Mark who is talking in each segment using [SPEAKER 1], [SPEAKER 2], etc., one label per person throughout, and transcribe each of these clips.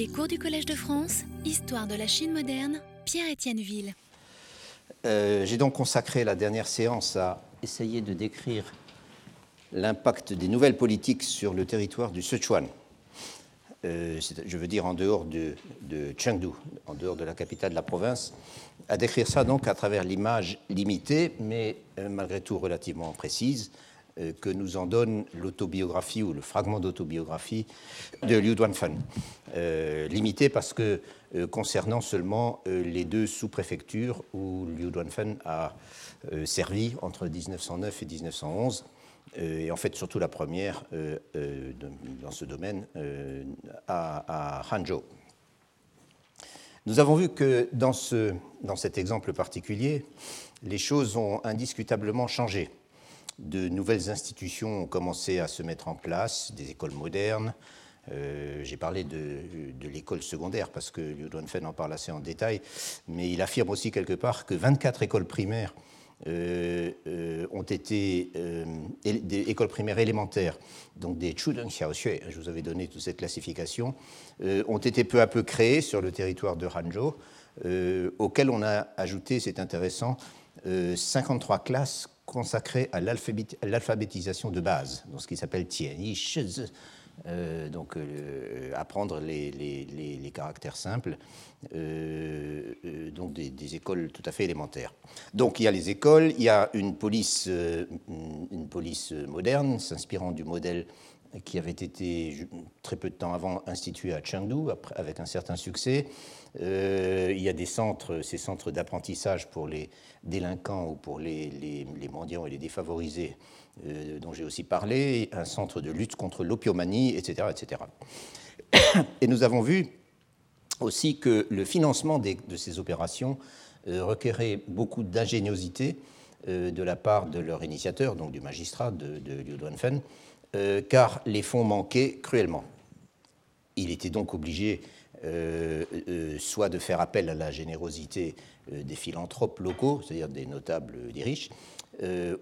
[SPEAKER 1] Les cours du Collège de France, Histoire de la Chine moderne, Pierre-Étienne Ville.
[SPEAKER 2] Euh, J'ai donc consacré la dernière séance à essayer de décrire l'impact des nouvelles politiques sur le territoire du Sichuan. Euh, je veux dire en dehors de, Chengdu, en dehors de la capitale de la province, à décrire ça donc à travers l'image limitée, mais euh, malgré tout relativement précise, que nous en donne l'autobiographie ou le fragment d'autobiographie de Liu Duanfen. Euh, limité parce que euh, concernant seulement euh, les deux sous-préfectures où Liu Duanfen a euh, servi entre 1909 et 1911, euh, et en fait surtout la première dans ce domaine à, à Hangzhou. Nous avons vu que dans, ce, dans cet exemple particulier, les choses ont indiscutablement changé de nouvelles institutions ont commencé à se mettre en place, des écoles modernes. Euh, J'ai parlé de, l'école secondaire parce que Liu Duanfen en parle assez en détail, mais il affirme aussi quelque part que 24 écoles primaires euh, euh, ont été des écoles primaires élémentaires, donc des Chudeng Xiaoxue, je vous avais donné toute cette classification, ont été peu à peu créées sur le territoire de Hanzhou, auxquelles on a ajouté, c'est intéressant, 53 classes consacré à l'alphabétisation de base, dans ce qui s'appelle Tianyi Shizi, euh, donc euh, apprendre les, caractères simples, euh, euh, donc des, des, écoles tout à fait élémentaires. Donc il y a les écoles, il y a une police, une police moderne, s'inspirant du modèle qui avait été très peu de temps avant institué à Chengdu, avec un certain succès. Euh, il y a des centres, ces centres d'apprentissage pour les délinquants ou pour les, mendiants et les défavorisés, euh, dont j'ai aussi parlé, un centre de lutte contre l'opiomanie, etc., etc. Et nous avons vu aussi que le financement de ces opérations euh, requérait beaucoup d'ingéniosité de la part de leur initiateur, donc du magistrat de, de Liu Duanfen, car les fonds manquaient cruellement. Il était donc obligé euh, euh, soit de faire appel à la générosité euh, des philanthropes locaux, c'est-à-dire des notables, des riches,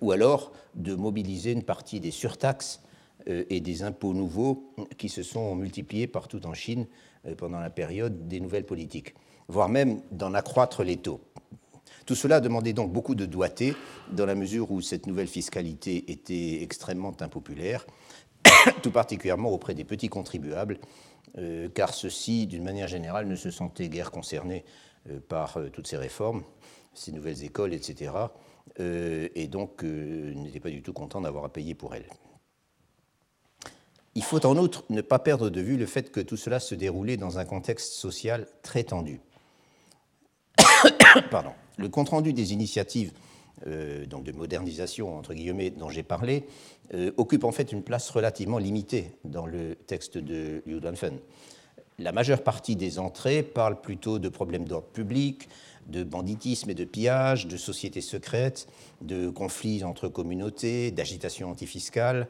[SPEAKER 2] ou alors de mobiliser une partie des surtaxes et des impôts nouveaux qui se sont multipliés partout en Chine pendant la période des nouvelles politiques, voire même d'en accroître les taux. Tout cela demandait donc beaucoup de doigté, dans la mesure où cette nouvelle fiscalité était extrêmement impopulaire, tout particulièrement auprès des petits contribuables, euh, car ceux-ci, d'une manière générale, ne se sentaient guère concernés euh, par euh, toutes ces réformes, ces nouvelles écoles, etc., et donc n'étaient pas du tout contents d'avoir à payer pour elles. Il faut en outre ne pas perdre de vue le fait que tout cela se déroulait dans un contexte social très tendu. Pardon le compte-rendu des initiatives donc de modernisation, entre guillemets, dont j'ai parlé, euh, occupe en fait une place relativement limitée dans le texte de Liu Duanfen. La majeure partie des entrées parle plutôt de problèmes d'ordre public, de banditisme et de pillage, de sociétés secrètes, de conflits entre communautés, d'agitation antifiscale,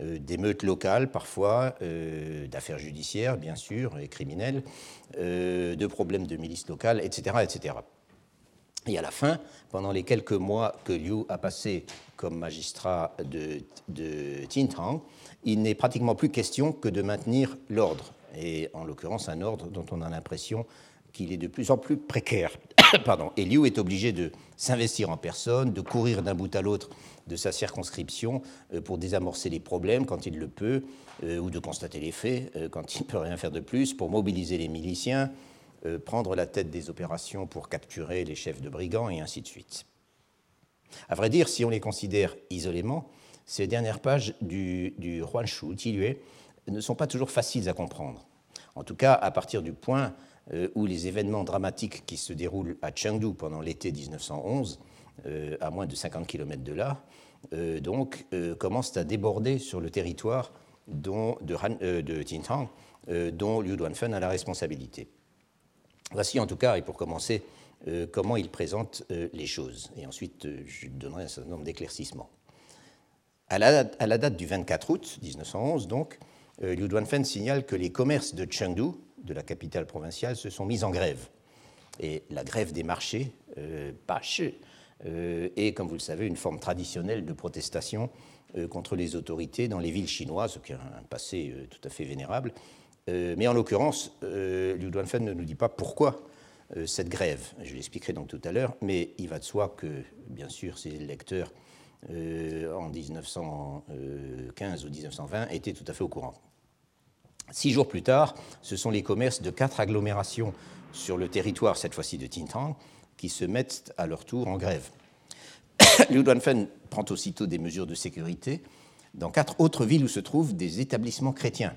[SPEAKER 2] euh, d'émeutes locales parfois, euh, d'affaires judiciaires bien sûr et criminelles, euh, de problèmes de milices locales, etc., etc. Et à la fin, pendant les quelques mois que Liu a passé comme magistrat de, de Tintang, il n'est pratiquement plus question que de maintenir l'ordre, et en l'occurrence un ordre dont on a l'impression qu'il est de plus en plus précaire. Pardon. Et Liu est obligé de s'investir en personne, de courir d'un bout à l'autre de sa circonscription euh, pour désamorcer les problèmes quand il le peut, euh, ou de constater les faits euh, quand il ne peut rien faire de plus, pour mobiliser les miliciens, euh, prendre la tête des opérations pour capturer les chefs de brigands et ainsi de suite. À vrai dire, si on les considère isolément, ces dernières pages du, du Huanshu, Tilue, ne sont pas toujours faciles à comprendre. En tout cas, à partir du point euh, où les événements dramatiques qui se déroulent à Chengdu pendant l'été 1911, euh, à moins de 50 km de là, donc, commencent à déborder sur le territoire de, de Tintang, dont Liu Duanfen a la responsabilité. Voici en tout cas, et pour commencer, euh, comment il présente euh, les choses. Et ensuite, euh, je donnerai un certain nombre d'éclaircissements. À, la, date du 24 août 1911, donc, Liu Duanfen signale que les commerces de Chengdu, de la capitale provinciale, se sont mis en grève. Et la grève des marchés, euh, est, comme vous le savez, une forme traditionnelle de protestation contre les autorités dans les villes chinoises, qui a un passé tout à fait vénérable, mais en l'occurrence, Liu Duanfen ne nous dit pas pourquoi cette grève. Je l'expliquerai donc tout à l'heure, mais il va de soi que, bien sûr, ses lecteurs en 1915 ou 1920 étaient tout à fait au courant. Six jours plus tard, ce sont les commerces de quatre agglomérations sur le territoire, cette fois-ci de Tintang, qui se mettent à leur tour en grève. Liu Duanfen prend aussitôt des mesures de sécurité dans quatre autres villes où se trouvent des établissements chrétiens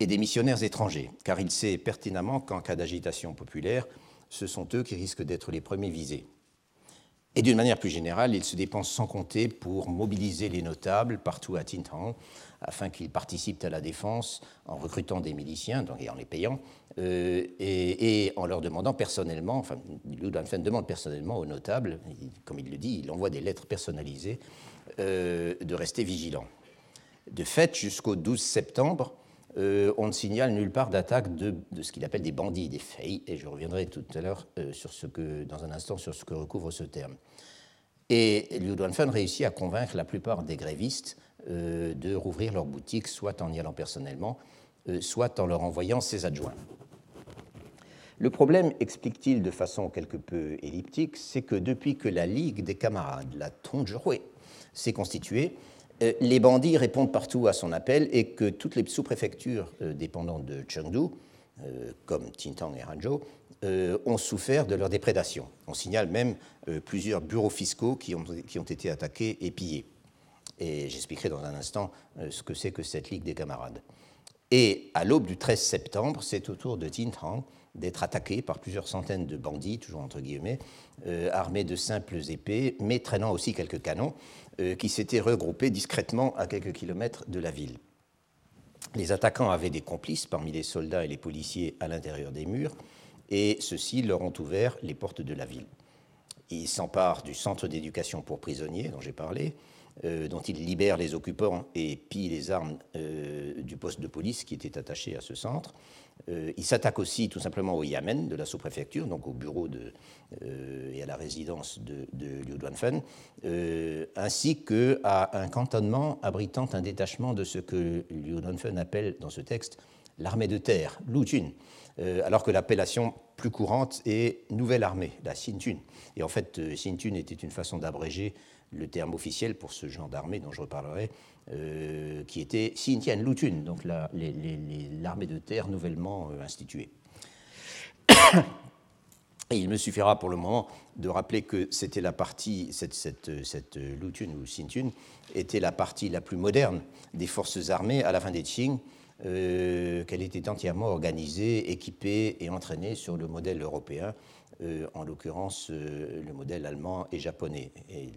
[SPEAKER 2] et des missionnaires étrangers, car il sait pertinemment qu'en cas d'agitation populaire, ce sont eux qui risquent d'être les premiers visés. Et d'une manière plus générale, il se dépense sans compter pour mobiliser les notables partout à Tintang afin qu'ils participent à la défense en recrutant des miliciens et en les payant, euh, et, en leur demandant personnellement, enfin, Liu Duanfen demande personnellement aux notables, comme il le dit, il envoie des lettres personnalisées, euh, de rester vigilants. De fait, jusqu'au 12 septembre, euh, on ne signale nulle part d'attaque de, ce qu'il appelle des bandits, des fei, et je reviendrai tout à l'heure sur ce que, dans un instant sur ce que recouvre ce terme. Et Liu Duanfen réussit à convaincre la plupart des grévistes de rouvrir leurs boutiques, soit en y allant personnellement, soit en leur envoyant ses adjoints. Le problème, explique-t-il de façon quelque peu elliptique, c'est que depuis que la Ligue des camarades, la Tongzhui, s'est constituée, euh, les bandits répondent partout à son appel et que toutes les sous-préfectures euh, dépendantes de Chengdu, euh, comme Tintang et Hanzhou, ont souffert de leur déprédation. On signale même plusieurs bureaux fiscaux qui ont, été attaqués et pillés. Et j'expliquerai dans un instant ce que c'est que cette Ligue des camarades. Et à l'aube du 13 septembre, c'est au tour de Tintang d'être attaqué par plusieurs centaines de bandits, toujours entre guillemets, euh, armés de simples épées, mais traînant aussi quelques canons, euh, qui s'étaient regroupés discrètement à quelques kilomètres de la ville. Les attaquants avaient des complices parmi les soldats et les policiers à l'intérieur des murs, et ceux-ci leur ont ouvert les portes de la ville. Ils s'emparent du centre d'éducation pour prisonniers dont j'ai parlé, euh, dont ils libèrent les occupants et pillent les armes du poste de police qui était attaché à ce centre. Euh, il s'attaque aussi tout simplement au Yamen de la sous-préfecture, donc au bureau de, euh, et à la résidence de, Liu Duanfen, euh, ainsi qu'à un cantonnement abritant un détachement de ce que Liu Duanfen appelle dans ce texte l'armée de terre, Jun, alors que l'appellation plus courante est nouvelle armée, la Xinjun. Et en fait, Xinjun était une façon d'abréger le terme officiel pour ce genre d'armée dont je reparlerai, euh, qui était Xintian Lutun, donc l'armée de terre nouvellement euh, instituée. Il me suffira pour le moment de rappeler que c'était la partie, cette, cette, Lutun ou Xintun était la partie la plus moderne des forces armées à la fin des Qing, euh, qu'elle était entièrement organisée, équipée et entraînée sur le modèle européen euh, en l'occurrence euh, le modèle allemand et japonais. Et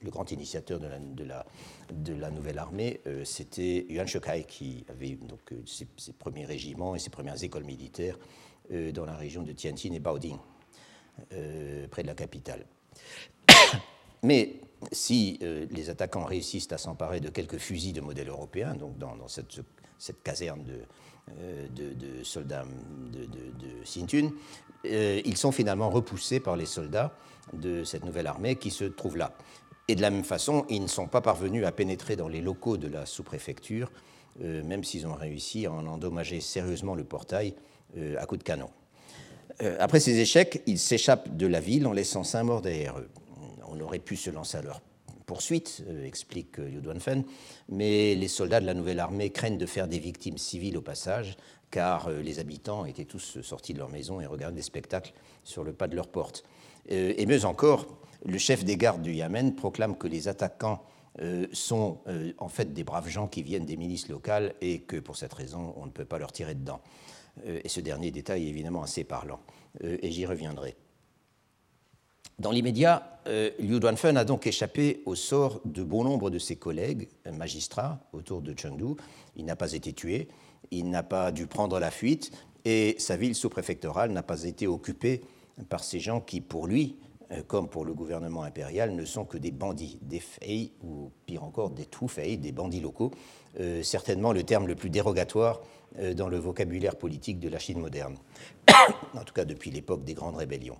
[SPEAKER 2] le, grand initiateur de la, nouvelle armée, euh, c'était Yuan Shikai, qui avait donc ses, premiers régiments et ses premières écoles militaires dans la région de Tianjin et Baoding, près de la capitale. Mais si les attaquants réussissent à s'emparer de quelques fusils de modèle européen, donc dans, cette, caserne de, de, de, soldats de, de, de euh, ils sont finalement repoussés par les soldats de cette nouvelle armée qui se trouve là. Et de la même façon, ils ne sont pas parvenus à pénétrer dans les locaux de la sous-préfecture, euh, même s'ils ont réussi à en endommager sérieusement le portail euh, à coups de canon. après ces échecs, ils s'échappent de la ville en laissant cinq morts derrière eux. On aurait pu se lancer à leur poursuite, explique Liu Duanfen, mais les soldats de la nouvelle armée craignent de faire des victimes civiles au passage, car euh, les habitants étaient tous sortis de leur maison et regardaient des spectacles sur le pas de leur porte. Euh, et mieux encore, le chef des gardes du Yémen proclame que les attaquants euh, sont en fait des braves gens qui viennent des milices locales et que pour cette raison, on ne peut pas leur tirer dedans. et ce dernier détail est évidemment assez parlant, et j'y reviendrai. Dans l'immédiat, Liu Duanfen a donc échappé au sort de bon nombre de ses collègues magistrats autour de Chengdu. Il n'a pas été tué, il n'a pas dû prendre la fuite et sa ville sous-préfectorale n'a pas été occupée par ces gens qui, pour lui, euh, comme pour le gouvernement impérial, ne sont que des bandits, des fei, ou pire encore, des fei, des bandits locaux, euh, certainement le terme le plus dérogatoire euh, dans le vocabulaire politique de la Chine moderne, en tout cas depuis l'époque des grandes rébellions.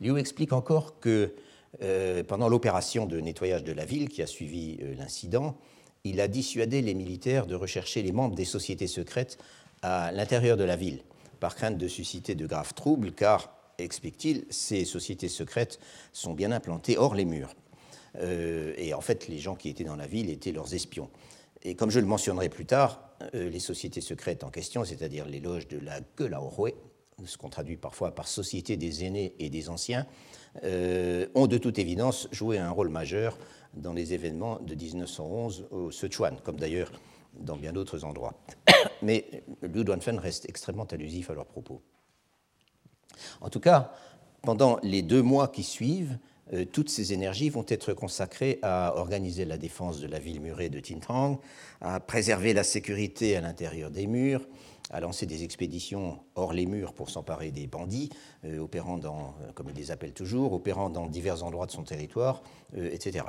[SPEAKER 2] Liu explique encore que pendant l'opération de nettoyage de la ville qui a suivi l'incident, il a dissuadé les militaires de rechercher les membres des sociétés secrètes à l'intérieur de la ville, par crainte de susciter de graves troubles, car, explique-t-il, ces sociétés secrètes sont bien implantées hors les murs. Euh, et en fait, les gens qui étaient dans la ville étaient leurs espions. Et comme je le mentionnerai plus tard, euh, les sociétés secrètes en question, c'est-à-dire les loges de la Gelaorwe, ce qu'on traduit parfois par Société des aînés et des anciens, euh, ont de toute évidence joué un rôle majeur dans les événements de 1911 au Sichuan, comme d'ailleurs dans bien d'autres endroits. Mais Liu Duanfen reste extrêmement allusif à leurs propos. En tout cas, pendant les deux mois qui suivent, euh, toutes ces énergies vont être consacrées à organiser la défense de la ville murée de Tintang, à préserver la sécurité à l'intérieur des murs, à lancer des expéditions hors les murs pour s'emparer des bandits, euh, opérant dans, euh, comme il les appelle toujours, opérant dans divers endroits de son territoire, etc.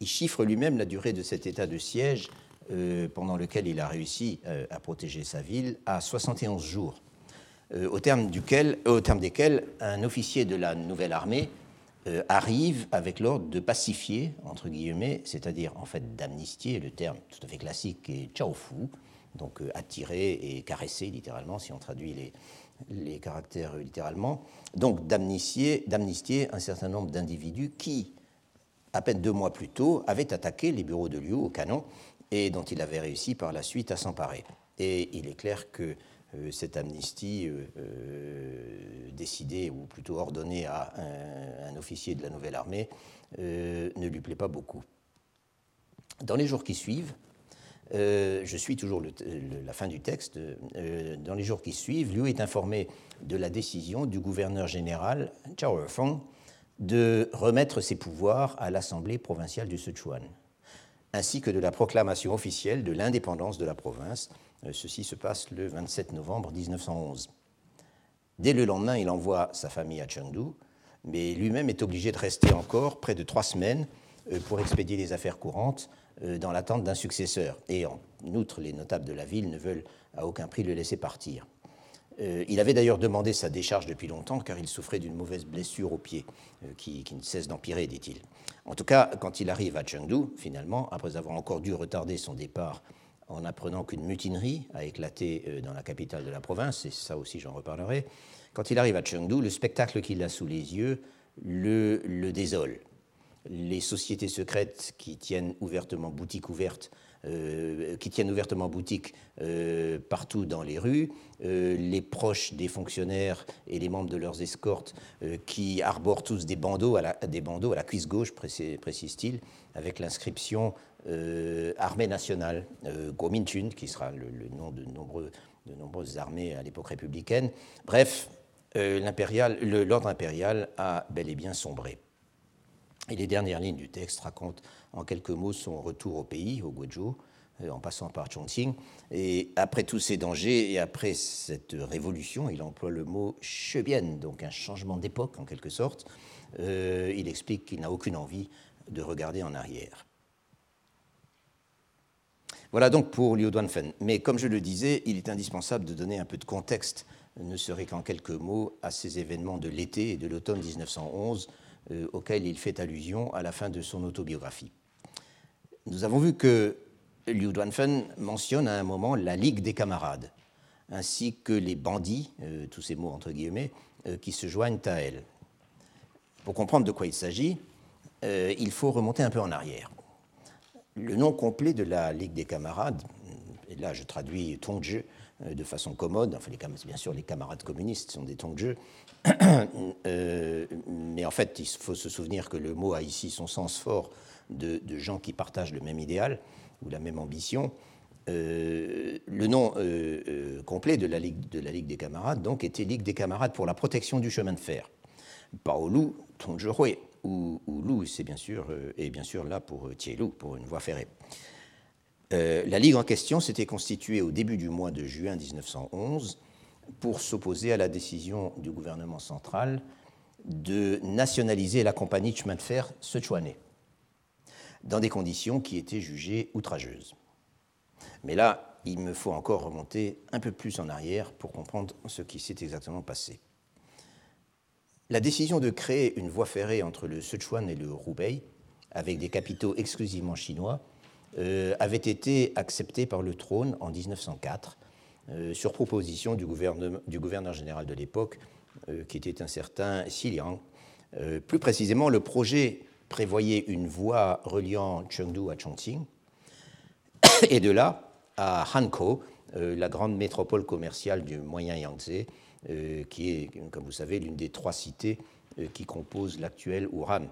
[SPEAKER 2] Il chiffre lui-même la durée de cet état de siège pendant lequel il a réussi à protéger sa ville à 71 jours, au terme, duquel, au terme desquels un officier de la nouvelle armée euh, arrive avec l'ordre de pacifier, entre guillemets, c'est-à-dire en fait d'amnistier, le terme tout à fait classique est chaofu, donc euh, attirer et caresser littéralement, si on traduit les, caractères littéralement, donc d'amnistier, un certain nombre d'individus qui, à peine deux mois plus tôt, avaient attaqué les bureaux de Liu au canon et dont il avait réussi par la suite à s'emparer. Et il est clair que euh, cette amnistie euh, euh, décidée, ou plutôt ordonnée à un, officier de la nouvelle armée, ne lui plaît pas beaucoup. Dans les jours qui suivent, je suis toujours la fin du texte. dans les jours qui suivent, Liu est informé de la décision du gouverneur général Chao Feng de remettre ses pouvoirs à l'Assemblée provinciale du Sichuan, ainsi que de la proclamation officielle de l'indépendance de la province euh, ceci se passe le 27 novembre 1911. Dès le lendemain, il envoie sa famille à Chengdu, mais lui-même est obligé de rester encore près de trois semaines euh, pour expédier les affaires courantes euh, dans l'attente d'un successeur. Et en outre, les notables de la ville ne veulent à aucun prix le laisser partir. Il avait d'ailleurs demandé sa décharge depuis longtemps car il souffrait d'une mauvaise blessure au pied qui, qui ne cesse d'empirer, dit-il. En tout cas, quand il arrive à Chengdu, finalement, après avoir encore dû retarder son départ en apprenant qu'une mutinerie a éclaté euh, dans la capitale de la province, et ça aussi j'en reparlerai. Quand il arrive à Chengdu, le spectacle qu'il a sous les yeux le, le désole. Les sociétés secrètes qui tiennent ouvertement boutique ouverte euh, qui tiennent ouvertement boutique euh, partout dans les rues, les proches des fonctionnaires et les membres de leurs escortes qui arborent tous des bandeaux à la, cuisse gauche, précise-t-il, avec l'inscription euh, armée nationale, euh, Kuomintun, qui sera le, nom de, nombreuses armées à l'époque républicaine. Bref, euh, l'ordre impérial a bel et bien sombré. Et les dernières lignes du texte racontent en quelques mots son retour au pays, au Guizhou, euh, en passant par Chongqing. Et après tous ces dangers et après cette révolution, il emploie le mot chebian, donc un changement d'époque en quelque sorte. il explique qu'il n'a aucune envie de regarder en arrière. Voilà donc pour Liu Duanfen. Mais comme je le disais, il est indispensable de donner un peu de contexte, ne serait qu'en quelques mots, à ces événements de l'été et de l'automne 1911 euh, auxquels il fait allusion à la fin de son autobiographie. Nous avons vu que Liu Duanfen mentionne à un moment la Ligue des camarades, ainsi que les bandits, euh, tous ces mots entre guillemets, euh, qui se joignent à elle. Pour comprendre de quoi il s'agit, il faut remonter un peu en arrière. Le nom complet de la Ligue des camarades, et là je traduis Tongzhe euh, de façon commode, enfin les, bien sûr les camarades communistes sont des Tongzhe, euh, mais en fait il faut se souvenir que le mot a ici son sens fort de, gens qui partagent le même idéal ou la même ambition. Euh, le nom complet de la, Ligue, de la Ligue des camarades donc était Ligue des camarades pour la protection du chemin de fer. Paolu Tongzhe ou, Lou, c'est bien sûr, euh, et bien sûr là pour euh, Thielou, pour une voie ferrée. Euh, la Ligue en question s'était constituée au début du mois de juin 1911 pour s'opposer à la décision du gouvernement central de nationaliser la compagnie de chemin de fer Sichuanais, dans des conditions qui étaient jugées outrageuses. Mais là, il me faut encore remonter un peu plus en arrière pour comprendre ce qui s'est exactement passé. La décision de créer une voie ferrée entre le Sichuan et le Hubei, avec des capitaux exclusivement chinois, euh, avait été acceptée par le trône en 1904 sur proposition du, gouverneur général de l'époque, qui était un certain Xi Liang. plus précisément, le projet prévoyait une voie reliant Chengdu à Chongqing, et de là à Hankou, la grande métropole commerciale du Moyen Yangtze, qui est, comme vous savez, l'une des trois cités qui composent l'actuel Wuhan.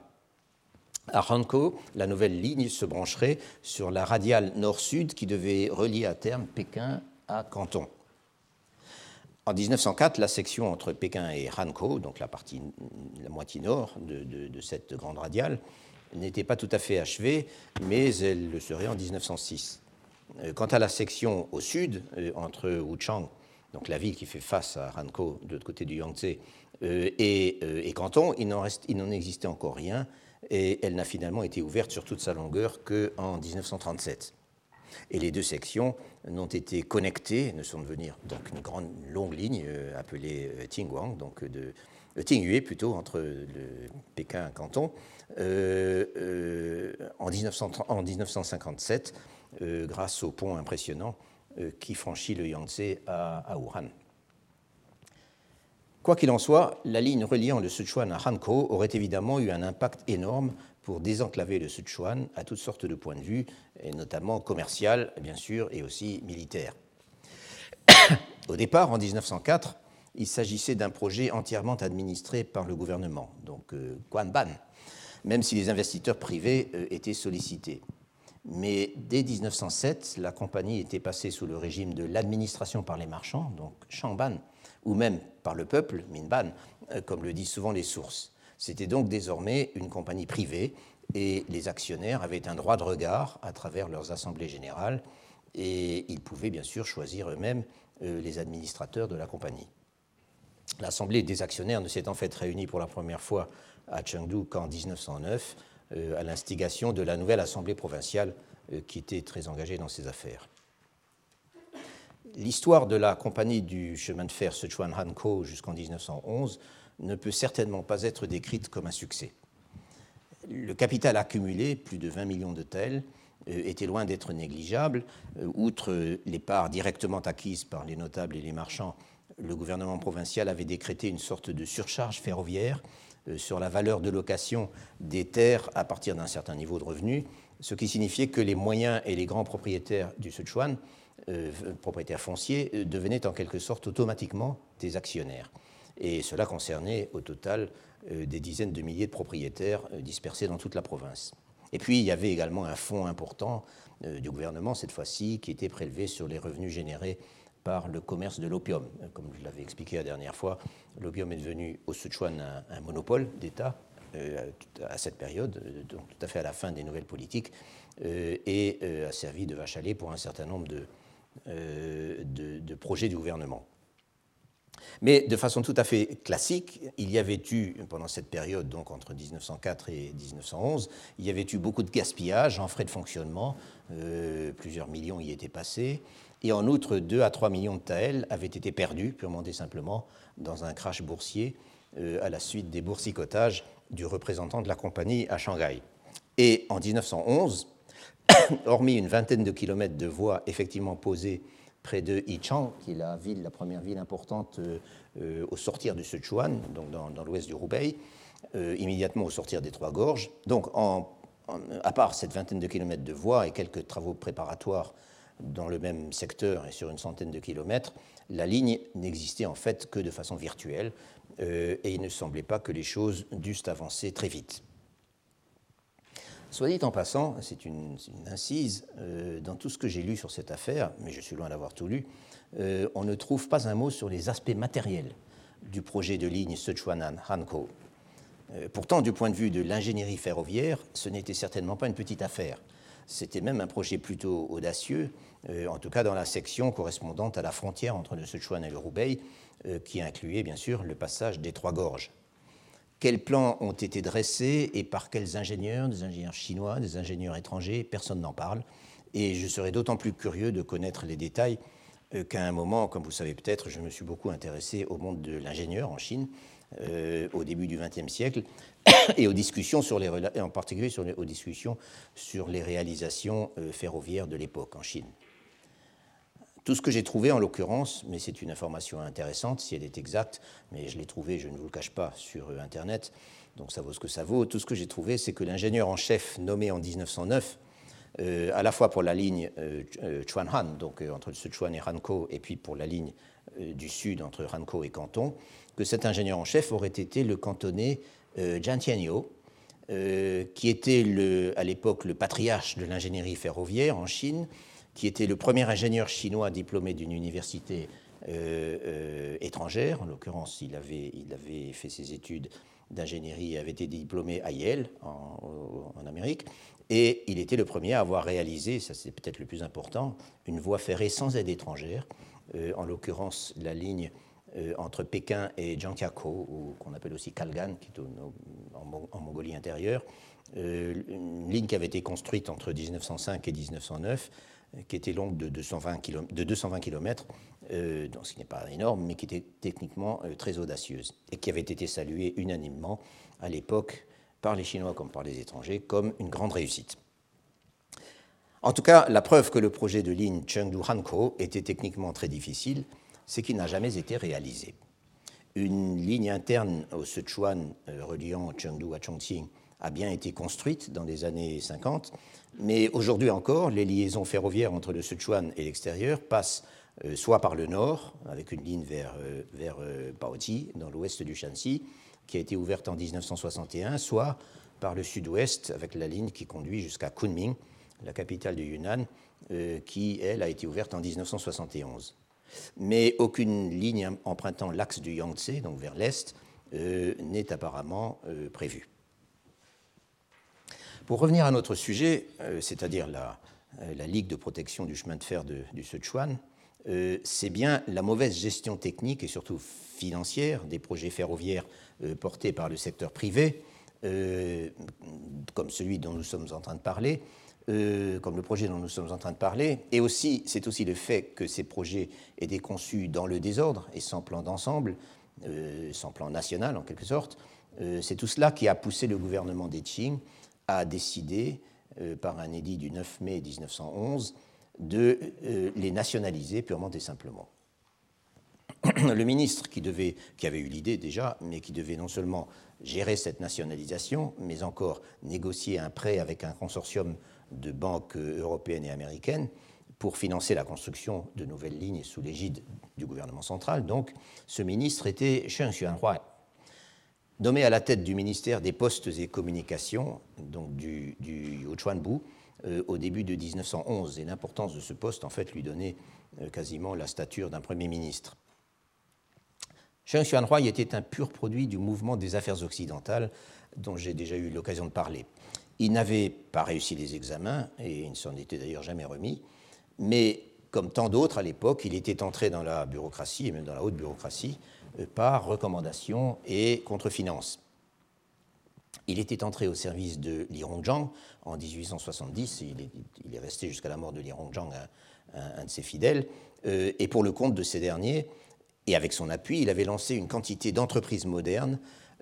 [SPEAKER 2] À Hankou, la nouvelle ligne se brancherait sur la radiale nord-sud qui devait relier à terme Pékin à Canton. En 1904, la section entre Pékin et Hankou, donc la, partie, la moitié nord de, cette grande radiale, n'était pas tout à fait achevée, mais elle le serait en 1906. Euh, quant à la section au sud, euh, entre Wuchang, donc la ville qui fait face à Hankou de l'autre côté du Yangtze, euh, et, Canton, il n'en existait encore rien, et elle n'a finalement été ouverte sur toute sa longueur qu'en 1937. Et les deux sections n'ont été connectées, ne sont devenues donc une grande longue ligne euh, appelée euh, Tingwang, donc de euh, Tingyue plutôt entre le Pékin et Canton, en, 1957 grâce au pont impressionnant qui franchit le Yangtze à Wuhan. Quoi qu'il en soit, la ligne reliant le Sichuan à Hankou aurait évidemment eu un impact énorme pour désenclaver le Sichuan à toutes sortes de points de vue, notamment commercial, bien sûr, et aussi militaire. Au départ, en 1904, il s'agissait d'un projet entièrement administré par le gouvernement, donc euh, Guanban, même si les investisseurs privés euh, étaient sollicités. Mais dès 1907, la compagnie était passée sous le régime de l'administration par les marchands, donc Shangban, ou même par le peuple, Minban, euh, comme le disent souvent les sources. C'était donc désormais une compagnie privée et les actionnaires avaient un droit de regard à travers leurs assemblées générales et ils pouvaient bien sûr choisir eux-mêmes euh, les administrateurs de la compagnie. L'assemblée des actionnaires ne s'est en fait réunie pour la première fois à Chengdu qu'en 1909 euh, à l'instigation de la nouvelle assemblée provinciale qui était très engagée dans ces affaires l'histoire de la compagnie du chemin de fer Sichuan Hankou jusqu'en 1911 ne peut certainement pas être décrite comme un succès. Le capital accumulé, plus de 20 millions de tels, euh, était loin d'être négligeable. Euh, outre les parts directement acquises par les notables et les marchands, le gouvernement provincial avait décrété une sorte de surcharge ferroviaire euh, sur la valeur de location des terres à partir d'un certain niveau de revenus, ce qui signifiait que les moyens et les grands propriétaires du Sichuan euh, propriétaires fonciers euh, devenaient en quelque sorte automatiquement des actionnaires. Et cela concernait au total euh, des dizaines de milliers de propriétaires dispersés dans toute la province. Et puis il y avait également un fonds important du gouvernement, cette fois-ci, qui était prélevé sur les revenus générés par le commerce de l'opium. Comme je l'avais expliqué la dernière fois, l'opium est devenu au Sichuan un, monopole d'État à cette période, donc tout à fait à la fin des nouvelles politiques, et a servi de vache à lait pour un certain nombre de, euh, de, projets du gouvernement. Mais de façon tout à fait classique, il y avait eu, pendant cette période, donc entre 1904 et 1911, il y avait eu beaucoup de gaspillage en frais de fonctionnement, euh, plusieurs millions y étaient passés, et en outre, 2 à 3 millions de taels avaient été perdus, purement et simplement, dans un crash boursier euh, à la suite des boursicotages du représentant de la compagnie à Shanghai. Et en 1911, hormis une vingtaine de kilomètres de voies effectivement posées près de Yichang, qui est la, ville, la première ville importante euh, euh, au sortir du Sichuan, donc dans, l'ouest du Hubei, euh, immédiatement au sortir des Trois Gorges. Donc, à part cette vingtaine de kilomètres de voies et quelques travaux préparatoires dans le même secteur et sur une centaine de kilomètres, la ligne n'existait en fait que de façon virtuelle et il ne semblait pas que les choses dussent avancer très vite. Soit dit en passant, c'est une, incise, euh, dans tout ce que j'ai lu sur cette affaire, mais je suis loin d'avoir tout lu, euh, on ne trouve pas un mot sur les aspects matériels du projet de ligne Sichuanan-Hankou. Euh, pourtant, du point de vue de l'ingénierie ferroviaire, ce n'était certainement pas une petite affaire. C'était même un projet plutôt audacieux, en tout cas dans la section correspondante à la frontière entre le Sichuan et le Hubei, qui incluait bien sûr le passage des Trois Gorges. Quels plans ont été dressés et par quels ingénieurs, des ingénieurs chinois, des ingénieurs étrangers Personne n'en parle. Et je serais d'autant plus curieux de connaître les détails euh, qu'à un moment, comme vous savez peut-être, je me suis beaucoup intéressé au monde de l'ingénieur en Chine euh, au début du XXe siècle et aux discussions sur les, en particulier sur les, aux discussions sur les réalisations euh, ferroviaires de l'époque en Chine. Tout ce que j'ai trouvé en l'occurrence, mais c'est une information intéressante si elle est exacte, mais je l'ai trouvé, je ne vous le cache pas, sur euh, Internet, donc ça vaut ce que ça vaut. Tout ce que j'ai trouvé, c'est que l'ingénieur en chef nommé en 1909, euh, à la fois pour la ligne euh, Chuanhan, donc entre Sichuan et Hankou, et puis pour la ligne du sud entre Hankou et Canton, que cet ingénieur en chef aurait été le cantonné Jian Tianyo, qui était à l'époque le patriarche de l'ingénierie ferroviaire en Chine, qui était le premier ingénieur chinois diplômé d'une université euh, euh, étrangère. En l'occurrence, il avait, fait ses études d'ingénierie, avait été diplômé à Yale, en, Amérique, et il était le premier à avoir réalisé, ça c'est peut-être le plus important, une voie ferrée sans aide étrangère, euh, en l'occurrence la ligne entre Pékin et Jiangqiakou, qu'on appelle aussi Kalgan, qui est en, Mongolie intérieure, une ligne qui avait été construite entre 1905 et 1909 qui était longue de 220 km, de 220 km euh, ce qui n'est pas énorme, mais qui était techniquement euh, très audacieuse, et qui avait été saluée unanimement à l'époque par les Chinois comme par les étrangers comme une grande réussite. En tout cas, la preuve que le projet de ligne Chengdu-Hankou était techniquement très difficile, c'est qu'il n'a jamais été réalisé. Une ligne interne au Sichuan euh, reliant Chengdu à Chongqing a bien été construite dans les années 50, mais aujourd'hui encore, les liaisons ferroviaires entre le Sichuan et l'extérieur passent euh, soit par le nord, avec une ligne vers, euh, vers euh, Baoji, dans l'ouest du Shanxi, qui a été ouverte en 1961, soit par le sud-ouest, avec la ligne qui conduit jusqu'à Kunming, la capitale du Yunnan, qui, elle, a été ouverte en 1971. Mais aucune ligne empruntant l'axe du Yangtze, donc vers l'est, n'est apparemment prévue. Pour revenir à notre sujet, euh, c'est-à-dire la, euh, la, Ligue de protection du chemin de fer du Sichuan, euh, c'est bien la mauvaise gestion technique et surtout financière des projets ferroviaires portés par le secteur privé, comme celui dont nous sommes en train de parler, comme le projet dont nous sommes en train de parler, et aussi c'est aussi le fait que ces projets étaient conçus dans le désordre et sans plan d'ensemble, sans plan national en quelque sorte. c'est tout cela qui a poussé le gouvernement des Qing a décidé, euh, par un édit du 9 mai 1911, de euh, les nationaliser purement et simplement. Le ministre qui, avait eu l'idée déjà, mais qui devait non seulement gérer cette nationalisation, mais encore négocier un prêt avec un consortium de banques européennes et américaines pour financer la construction de nouvelles lignes sous l'égide du gouvernement central. Donc, ce ministre était Chen Xuanhua, nommé à la tête du ministère des Postes et Communications, donc du, du euh, au début de 1911. Et l'importance de ce poste, en fait, lui donnait euh, quasiment la stature d'un Premier ministre. Chen Xuanhuai était un pur produit du mouvement des affaires occidentales dont j'ai déjà eu l'occasion de parler. Il n'avait pas réussi les examens, et il ne s'en était d'ailleurs jamais remis, mais comme tant d'autres à l'époque, il était entré dans la bureaucratie, et même dans la haute bureaucratie, par recommandation et contre-finance. Il était entré au service de Li Hongzhang en 1870, il est, resté jusqu'à la mort de Li Hongzhang un, un, de ses fidèles, euh, et pour le compte de ces derniers, et avec son appui, il avait lancé une quantité d'entreprises modernes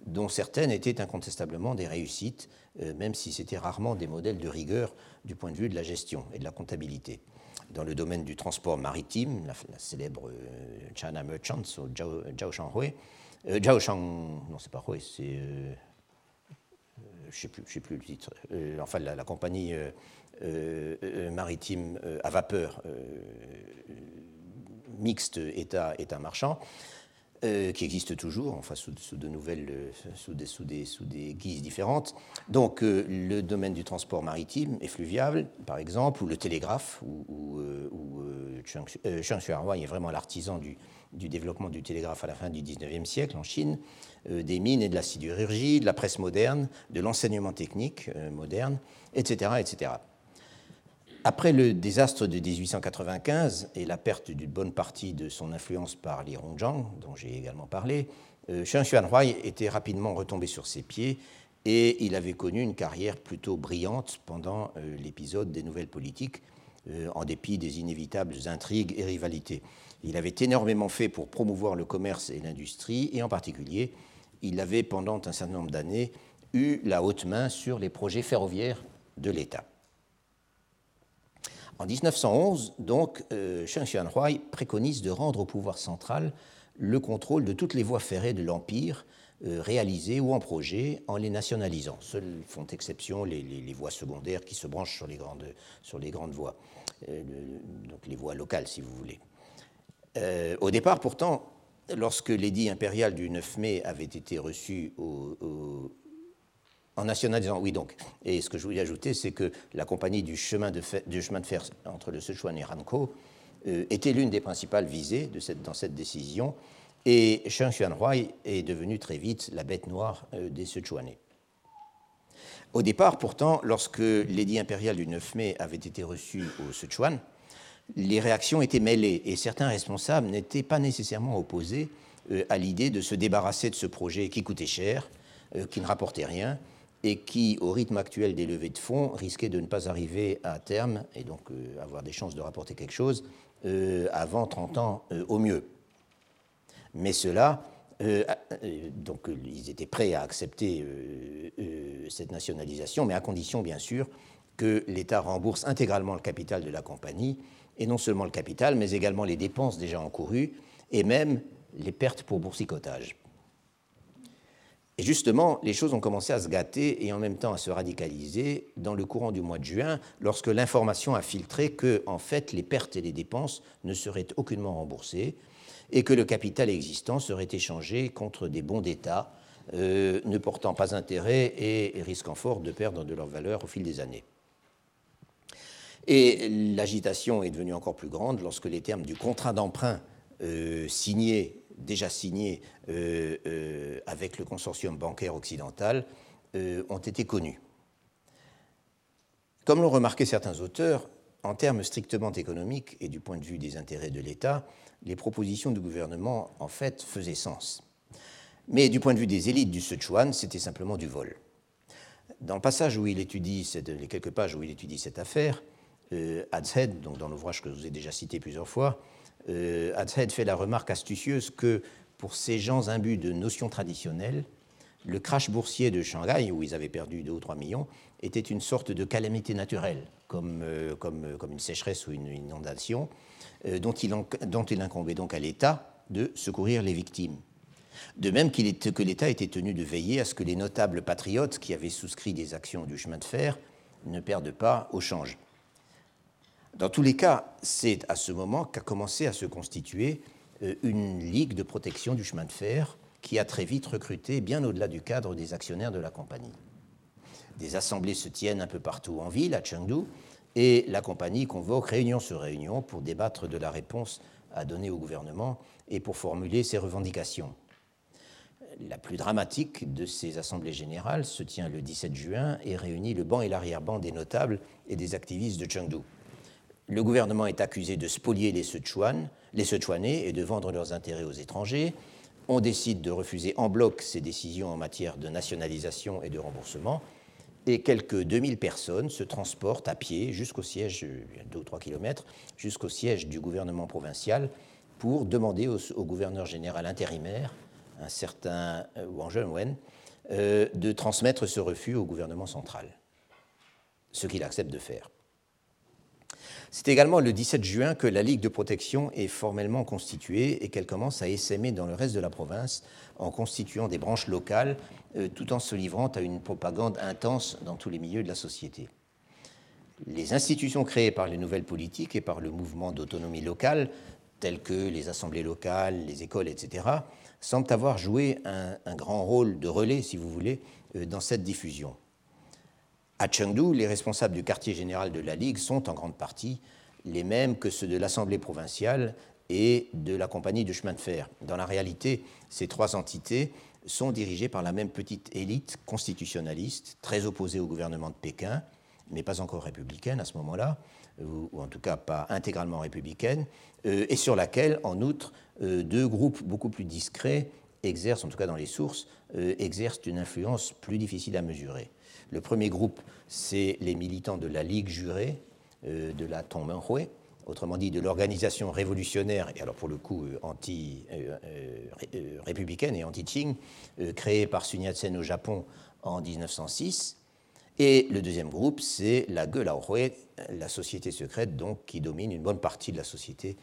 [SPEAKER 2] dont certaines étaient incontestablement des réussites, euh, même si c'était rarement des modèles de rigueur du point de vue de la gestion et de la comptabilité dans le domaine du transport maritime, la, célèbre euh, China Merchants, ou Zhao, Shanghui. Euh, Zhao Shang, non, c'est pas Hui, c'est. Euh, je ne sais, plus, le titre. enfin, la, compagnie maritime à vapeur mixte État, État marchand. Euh, qui existe toujours, enfin sous, de nouvelles, euh, sous des, sous, des, sous des, guises différentes. Donc euh, le domaine du transport maritime et fluvial, par exemple, ou le télégraphe, où, où, où Chang est vraiment l'artisan du, du, développement du télégraphe à la fin du 19e siècle en Chine, des mines et de la sidérurgie, de la presse moderne, de l'enseignement technique moderne, etc., etc. Après le désastre de 1895 et la perte d'une bonne partie de son influence par Li Hongzhang, dont j'ai également parlé, euh, Chen Xuanhuai était rapidement retombé sur ses pieds et il avait connu une carrière plutôt brillante pendant euh, l'épisode des nouvelles politiques, euh, en dépit des inévitables intrigues et rivalités. Il avait énormément fait pour promouvoir le commerce et l'industrie, et en particulier, il avait pendant un certain nombre d'années eu la haute main sur les projets ferroviaires de l'État. En 1911, donc, Sheng Xianhuai préconise de rendre au pouvoir central le contrôle de toutes les voies ferrées de l'Empire réalisées ou en projet en les nationalisant. Seules font exception les, voies secondaires qui se branchent sur les grandes, voies, donc les voies locales si vous voulez. au départ, pourtant, lorsque l'édit impérial du 9 mai avait été reçu en nationalisant, oui donc, et ce que je voulais ajouter, c'est que la compagnie du chemin de, fer, entre le Sichuan et Ranko euh, était l'une des principales visées dans cette décision, et Sheng Xuanhuai est devenu très vite la bête noire euh, des Sichuanais. Au départ, pourtant, lorsque l'édit impérial du 9 mai avait été reçu au Sichuan, les réactions étaient mêlées et certains responsables n'étaient pas nécessairement opposés euh, à l'idée de se débarrasser de ce projet qui coûtait cher, qui ne rapportait rien et qui, au rythme actuel des levées de fonds, risquait de ne pas arriver à terme et donc euh, avoir des chances de rapporter quelque chose avant 30 ans au mieux. Mais cela, donc ils étaient prêts à accepter cette nationalisation, mais à condition bien sûr que l'État rembourse intégralement le capital de la compagnie et non seulement le capital, mais également les dépenses déjà encourues et même les pertes pour boursicotage. Et justement, les choses ont commencé à se gâter et en même temps à se radicaliser dans le courant du mois de juin, lorsque l'information a filtré que, en fait, les pertes et les dépenses ne seraient aucunement remboursées et que le capital existant serait échangé contre des bons d'État euh, ne portant pas intérêt et risquant fort de perdre de leur valeur au fil des années. Et l'agitation est devenue encore plus grande lorsque les termes du contrat d'emprunt euh, signé, déjà signé euh, euh, avec le consortium bancaire occidental, ont été connus. Comme l'ont remarqué certains auteurs, en termes strictement économiques et du point de vue des intérêts de l'État, les propositions du gouvernement, en fait, faisaient sens. Mais du point de vue des élites du Sichuan, c'était simplement du vol. Dans le passage où il étudie, les quelques pages où il étudie cette affaire, euh, donc dans l'ouvrage que je vous ai déjà cité plusieurs fois, euh, fait la remarque astucieuse que pour ces gens imbus de notions traditionnelles, le crash boursier de Shanghai, où ils avaient perdu 2 ou 3 millions, était une sorte de calamité naturelle, comme, euh, comme une sécheresse ou une inondation, euh, dont, il incombait donc à l'État de secourir les victimes. De même que l'État était tenu de veiller à ce que les notables patriotes qui avaient souscrit des actions du chemin de fer ne perdent pas au change. Dans tous les cas, c'est à ce moment qu'a commencé à se constituer euh, une ligue de protection du chemin de fer qui a très vite recruté bien au-delà du cadre des actionnaires de la compagnie. Des assemblées se tiennent un peu partout en ville, à Chengdu, et la compagnie convoque réunion sur réunion pour débattre de la réponse à donner au gouvernement et pour formuler ses revendications. La plus dramatique de ces assemblées générales se tient le 17 juin et réunit le banc et l'arrière-ban des notables et des activistes de Chengdu le gouvernement est accusé de spolier les Sichuan, les Sichuanais et de vendre leurs intérêts aux étrangers. On décide de refuser en bloc ces décisions en matière de nationalisation et de remboursement. Et quelques 2000 personnes se transportent à pied jusqu'au siège, 2 ou 3 kilomètres, jusqu'au siège du gouvernement provincial pour demander au, gouverneur général intérimaire, un certain euh, Wang Zhenwen, euh, de transmettre ce refus au gouvernement central, ce qu'il accepte de faire. C'est également le 17 juin que la Ligue de protection est formellement constituée et qu'elle commence à essaimer dans le reste de la province en constituant des branches locales euh, tout en se livrant à une propagande intense dans tous les milieux de la société. Les institutions créées par les nouvelles politiques et par le mouvement d'autonomie locale, telles que les assemblées locales, les écoles, etc., semblent avoir joué un, grand rôle de relais, si vous voulez, euh, dans cette diffusion. À Chengdu, les responsables du quartier général de la Ligue sont en grande partie les mêmes que ceux de l'Assemblée provinciale et de la compagnie de chemin de fer. Dans la réalité, ces trois entités sont dirigées par la même petite élite constitutionnaliste, très opposée au gouvernement de Pékin, mais pas encore républicaine à ce moment-là, ou, en tout cas pas intégralement républicaine, euh, et sur laquelle, en outre, euh, deux groupes beaucoup plus discrets exercent, en tout cas dans les sources, euh, exercent une influence plus difficile à mesurer. Le premier groupe, c'est les militants de la Ligue jurée euh, de la Tongmenhui, autrement dit de l'organisation révolutionnaire, et alors pour le coup euh, anti-républicaine euh, et anti-Qing, créée par Sun Yat-sen au Japon en 1906. Et le deuxième groupe, c'est la Gelauwe, la société secrète donc, qui domine une bonne partie de la société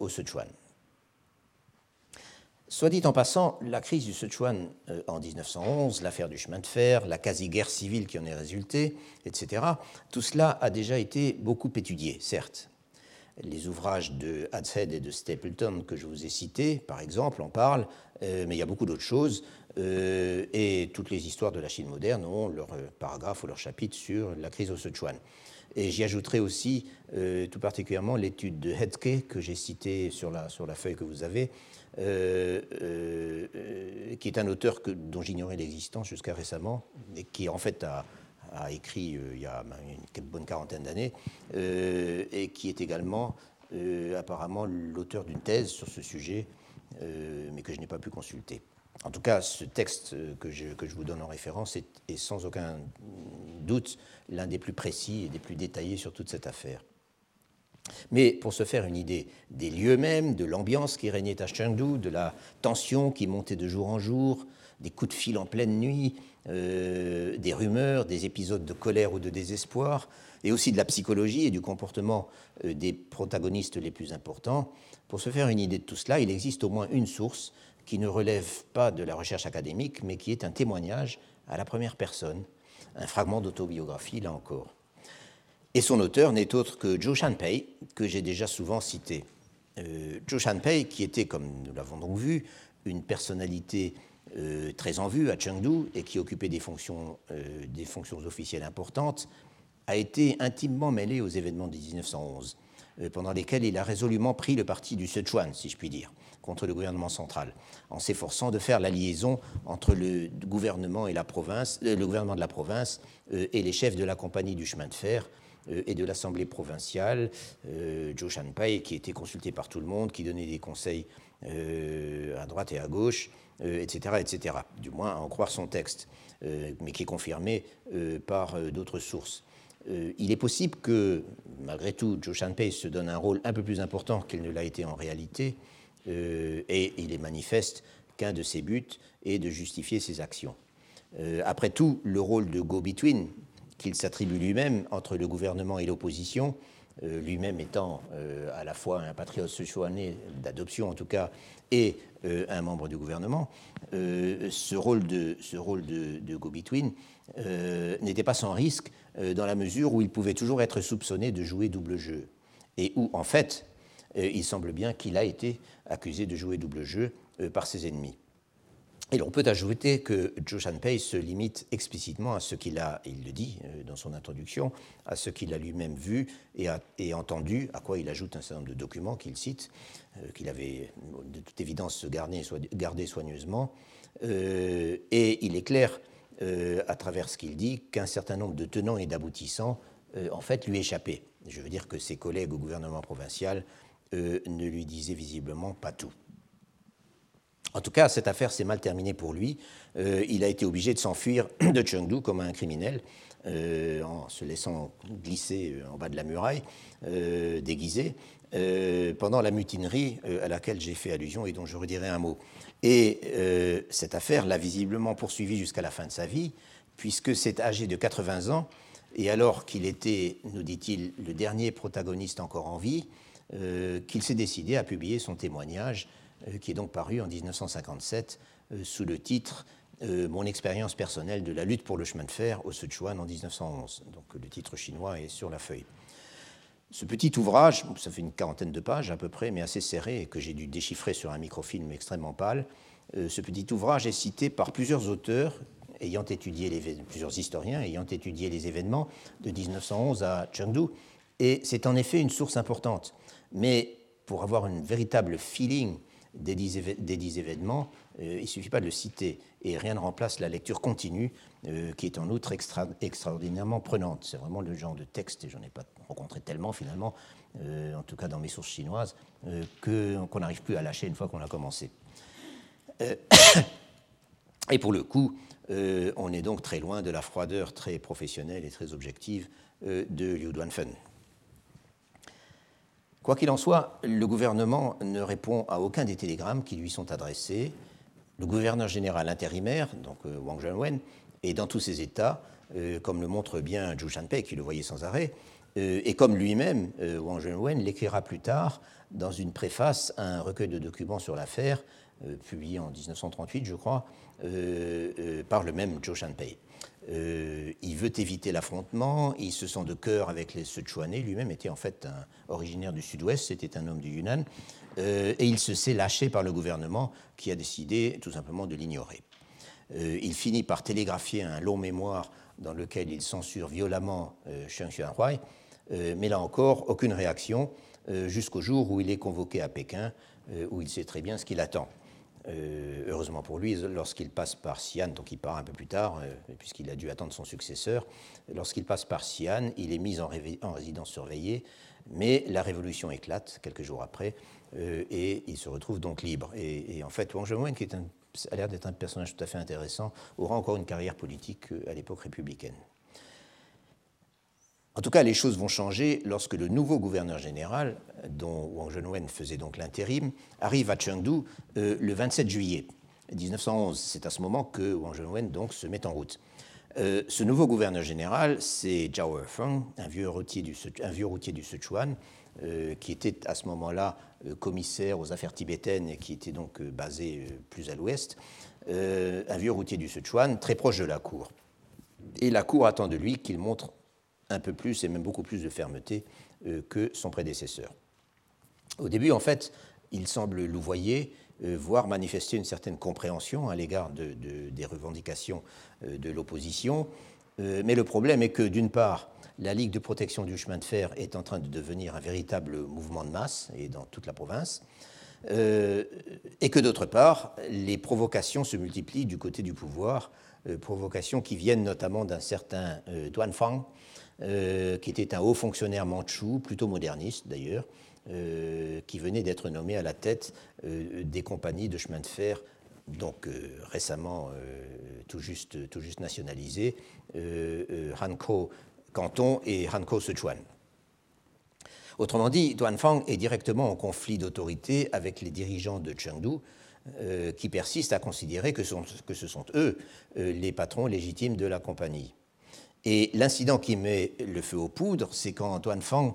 [SPEAKER 2] au Sichuan. Soit dit en passant, la crise du Sichuan euh, en 1911, l'affaire du chemin de fer, la quasi-guerre civile qui en est résultée, etc., tout cela a déjà été beaucoup étudié, certes. Les ouvrages de Hadshead et de Stapleton que je vous ai cités, par exemple, en parlent, euh, mais il y a beaucoup d'autres choses, euh, et toutes les histoires de la Chine moderne ont leur paragraphe ou leur chapitre sur la crise au Sichuan. Et j'y ajouterai aussi tout particulièrement l'étude de Hedke que j'ai citée sur la, feuille que vous avez, euh, euh, qui est un auteur dont j'ignorais l'existence jusqu'à récemment, et qui en fait a, écrit euh, il y a une bonne quarantaine d'années, et qui est également apparemment l'auteur d'une thèse sur ce sujet, mais que je n'ai pas pu consulter. En tout cas, ce texte que je, que je vous donne en référence est, est sans aucun doute l'un des plus précis et des plus détaillés sur toute cette affaire. Mais pour se faire une idée des lieux mêmes, de l'ambiance qui régnait à Chengdu, de la tension qui montait de jour en jour, des coups de fil en pleine nuit, euh, des rumeurs, des épisodes de colère ou de désespoir, et aussi de la psychologie et du comportement euh, des protagonistes les plus importants, pour se faire une idée de tout cela, il existe au moins une source qui ne relève pas de la recherche académique, mais qui est un témoignage à la première personne, un fragment d'autobiographie, là encore. Et son auteur n'est autre que Zhou Shanpei, que j'ai déjà souvent cité. Euh, Zhou Shanpei, qui était, comme nous l'avons donc vu, une personnalité euh, très en vue à Chengdu et qui occupait des fonctions, euh, des fonctions officielles importantes, a été intimement mêlé aux événements de 1911, euh, pendant lesquels il a résolument pris le parti du Sichuan, si je puis dire, contre le gouvernement central, en s'efforçant de faire la liaison entre le gouvernement, et la province, le gouvernement de la province et les chefs de la compagnie du chemin de fer, euh, et de l'Assemblée provinciale, euh, Joe Shanpai, qui était consulté par tout le monde, qui donnait des conseils euh, à droite et à gauche, etc., etc. Du moins, à en croire son texte, mais qui est confirmé par d'autres sources. il est possible que, malgré tout, Joe Shanpei se donne un rôle un peu plus important qu'il ne l'a été en réalité, et il est manifeste qu'un de ses buts est de justifier ses actions. après tout, le rôle de go-between, qu'il s'attribue lui-même entre le gouvernement et l'opposition, euh, lui-même étant euh, à la fois un patriote sichuanais d'adoption en tout cas, et euh, un membre du gouvernement, ce rôle de, ce rôle de, go-between n'était pas sans risque dans la mesure où il pouvait toujours être soupçonné de jouer double jeu, et où en fait il semble bien qu'il a été accusé de jouer double jeu par ses ennemis. Et l'on peut ajouter que Zhou Shanpei se limite explicitement à ce qu'il a, il le dit euh, dans son introduction, à ce qu'il a lui-même vu et, entendu, à quoi il ajoute un certain nombre de documents qu'il cite, euh, qu'il avait de toute évidence gardé, gardé soigneusement. Euh, et il est clair, à travers ce qu'il dit, qu'un certain nombre de tenants et d'aboutissants, en fait, lui échappaient. Je veux dire que ses collègues au gouvernement provincial ne lui disaient visiblement pas tout. En tout cas, cette affaire s'est mal terminée pour lui. Euh, il a été obligé de s'enfuir de Chengdu comme un criminel, euh, en se laissant glisser euh, en bas de la muraille, déguisé, pendant la mutinerie à laquelle j'ai fait allusion et dont je redirai un mot. Et cette affaire l'a visiblement poursuivi jusqu'à la fin de sa vie, puisque c'est âgé de 80 ans, et alors qu'il était, nous dit-il, le dernier protagoniste encore en vie, qu'il s'est décidé à publier son témoignage euh, qui est donc paru en 1957 euh, sous le titre euh, Mon expérience personnelle de la lutte pour le chemin de fer au Sichuan en 1911. Donc le titre chinois est sur la feuille. Ce petit ouvrage, ça fait une quarantaine de pages à peu près, mais assez serré, et que j'ai dû déchiffrer sur un microfilm extrêmement pâle, ce petit ouvrage est cité par plusieurs auteurs ayant étudié les, plusieurs historiens ayant étudié les événements de 1911 à Chengdu, et c'est en effet une source importante. Mais pour avoir un véritable feeling des dix, événements, euh, il ne suffit pas de le citer, et rien ne remplace la lecture continue, euh, qui est en outre extraordinairement prenante. C'est vraiment le genre de texte, et j'en ai pas rencontré tellement finalement, euh, en tout cas dans mes sources chinoises, qu'on n'arrive plus à lâcher une fois qu'on a commencé. et pour le coup, on est donc très loin de la froideur très professionnelle et très objective de Liu Duanfen. Quoi qu'il en soit, le gouvernement ne répond à aucun des télégrammes qui lui sont adressés. Le gouverneur général intérimaire, donc euh, Wang Zhenwen, Et dans tous ces États, comme le montre bien Zhu Shanpei, qui le voyait sans arrêt, et comme lui-même, Wang Zhenwen l'écrira plus tard dans une préface à un recueil de documents sur l'affaire, publié en 1938, je crois, par le même Zhou Shanpei. Euh, il veut éviter l'affrontement, il se sent de cœur avec les Sichuanais, lui-même était en fait un, originaire du sud-ouest, c'était un homme du Yunnan, euh, et il se sait lâché par le gouvernement qui a décidé tout simplement de l'ignorer. Euh, il finit par télégraphier un long mémoire dans lequel il censure violemment Sheng Xuanhuai, mais là encore, aucune réaction jusqu'au jour où il est convoqué à Pékin, où il sait très bien ce qu'il attend. Euh, heureusement pour lui, lorsqu'il passe par Xi'an, donc il part un peu plus tard, euh, puisqu'il a dû attendre son successeur, lorsqu'il passe par Xi'an, il est mis en, résidence surveillée, mais la révolution éclate quelques jours après, euh, et il se retrouve donc libre. Et, en fait, Wang Zhenwen, qui a l'air d'être un personnage tout à fait intéressant, aura encore une carrière politique à l'époque républicaine. En tout cas, les choses vont changer lorsque le nouveau gouverneur général, dont Wang Zhenwen faisait donc l'intérim, arrive à Chengdu euh, le 27 juillet 1911. C'est à ce moment que Wang Zhenwen donc se met en route. Euh, ce nouveau gouverneur général, c'est Zhao Erfeng, un vieux routier du, un vieux routier du Sichuan, euh, qui était à ce moment-là commissaire aux affaires tibétaines et qui était donc basé plus à l'ouest, un vieux routier du Sichuan, très proche de la cour. Et la cour attend de lui qu'il montre un peu plus et même beaucoup plus de fermeté euh, que son prédécesseur. Au début, en fait, il semble louvoyer, euh, voire manifester une certaine compréhension à l'égard des revendications euh, de l'opposition. mais le problème est que, d'une part, la Ligue de protection du chemin de fer est en train de devenir un véritable mouvement de masse, et dans toute la province, et que, d'autre part, les provocations se multiplient du côté du pouvoir, provocations qui viennent notamment d'un certain Duan Fang, euh, qui était un haut fonctionnaire mandchou, plutôt moderniste d'ailleurs, euh, qui venait d'être nommé à la tête euh, des compagnies de chemin de fer, donc récemment tout, juste, tout juste nationalisées, Hanko Canton et Hanko Sichuan. Autrement dit, Duanfang est directement en conflit d'autorité avec les dirigeants de Chengdu, qui persistent à considérer que ce sont eux les patrons légitimes de la compagnie. Et l'incident qui met le feu aux poudres, c'est quand Antoine Fang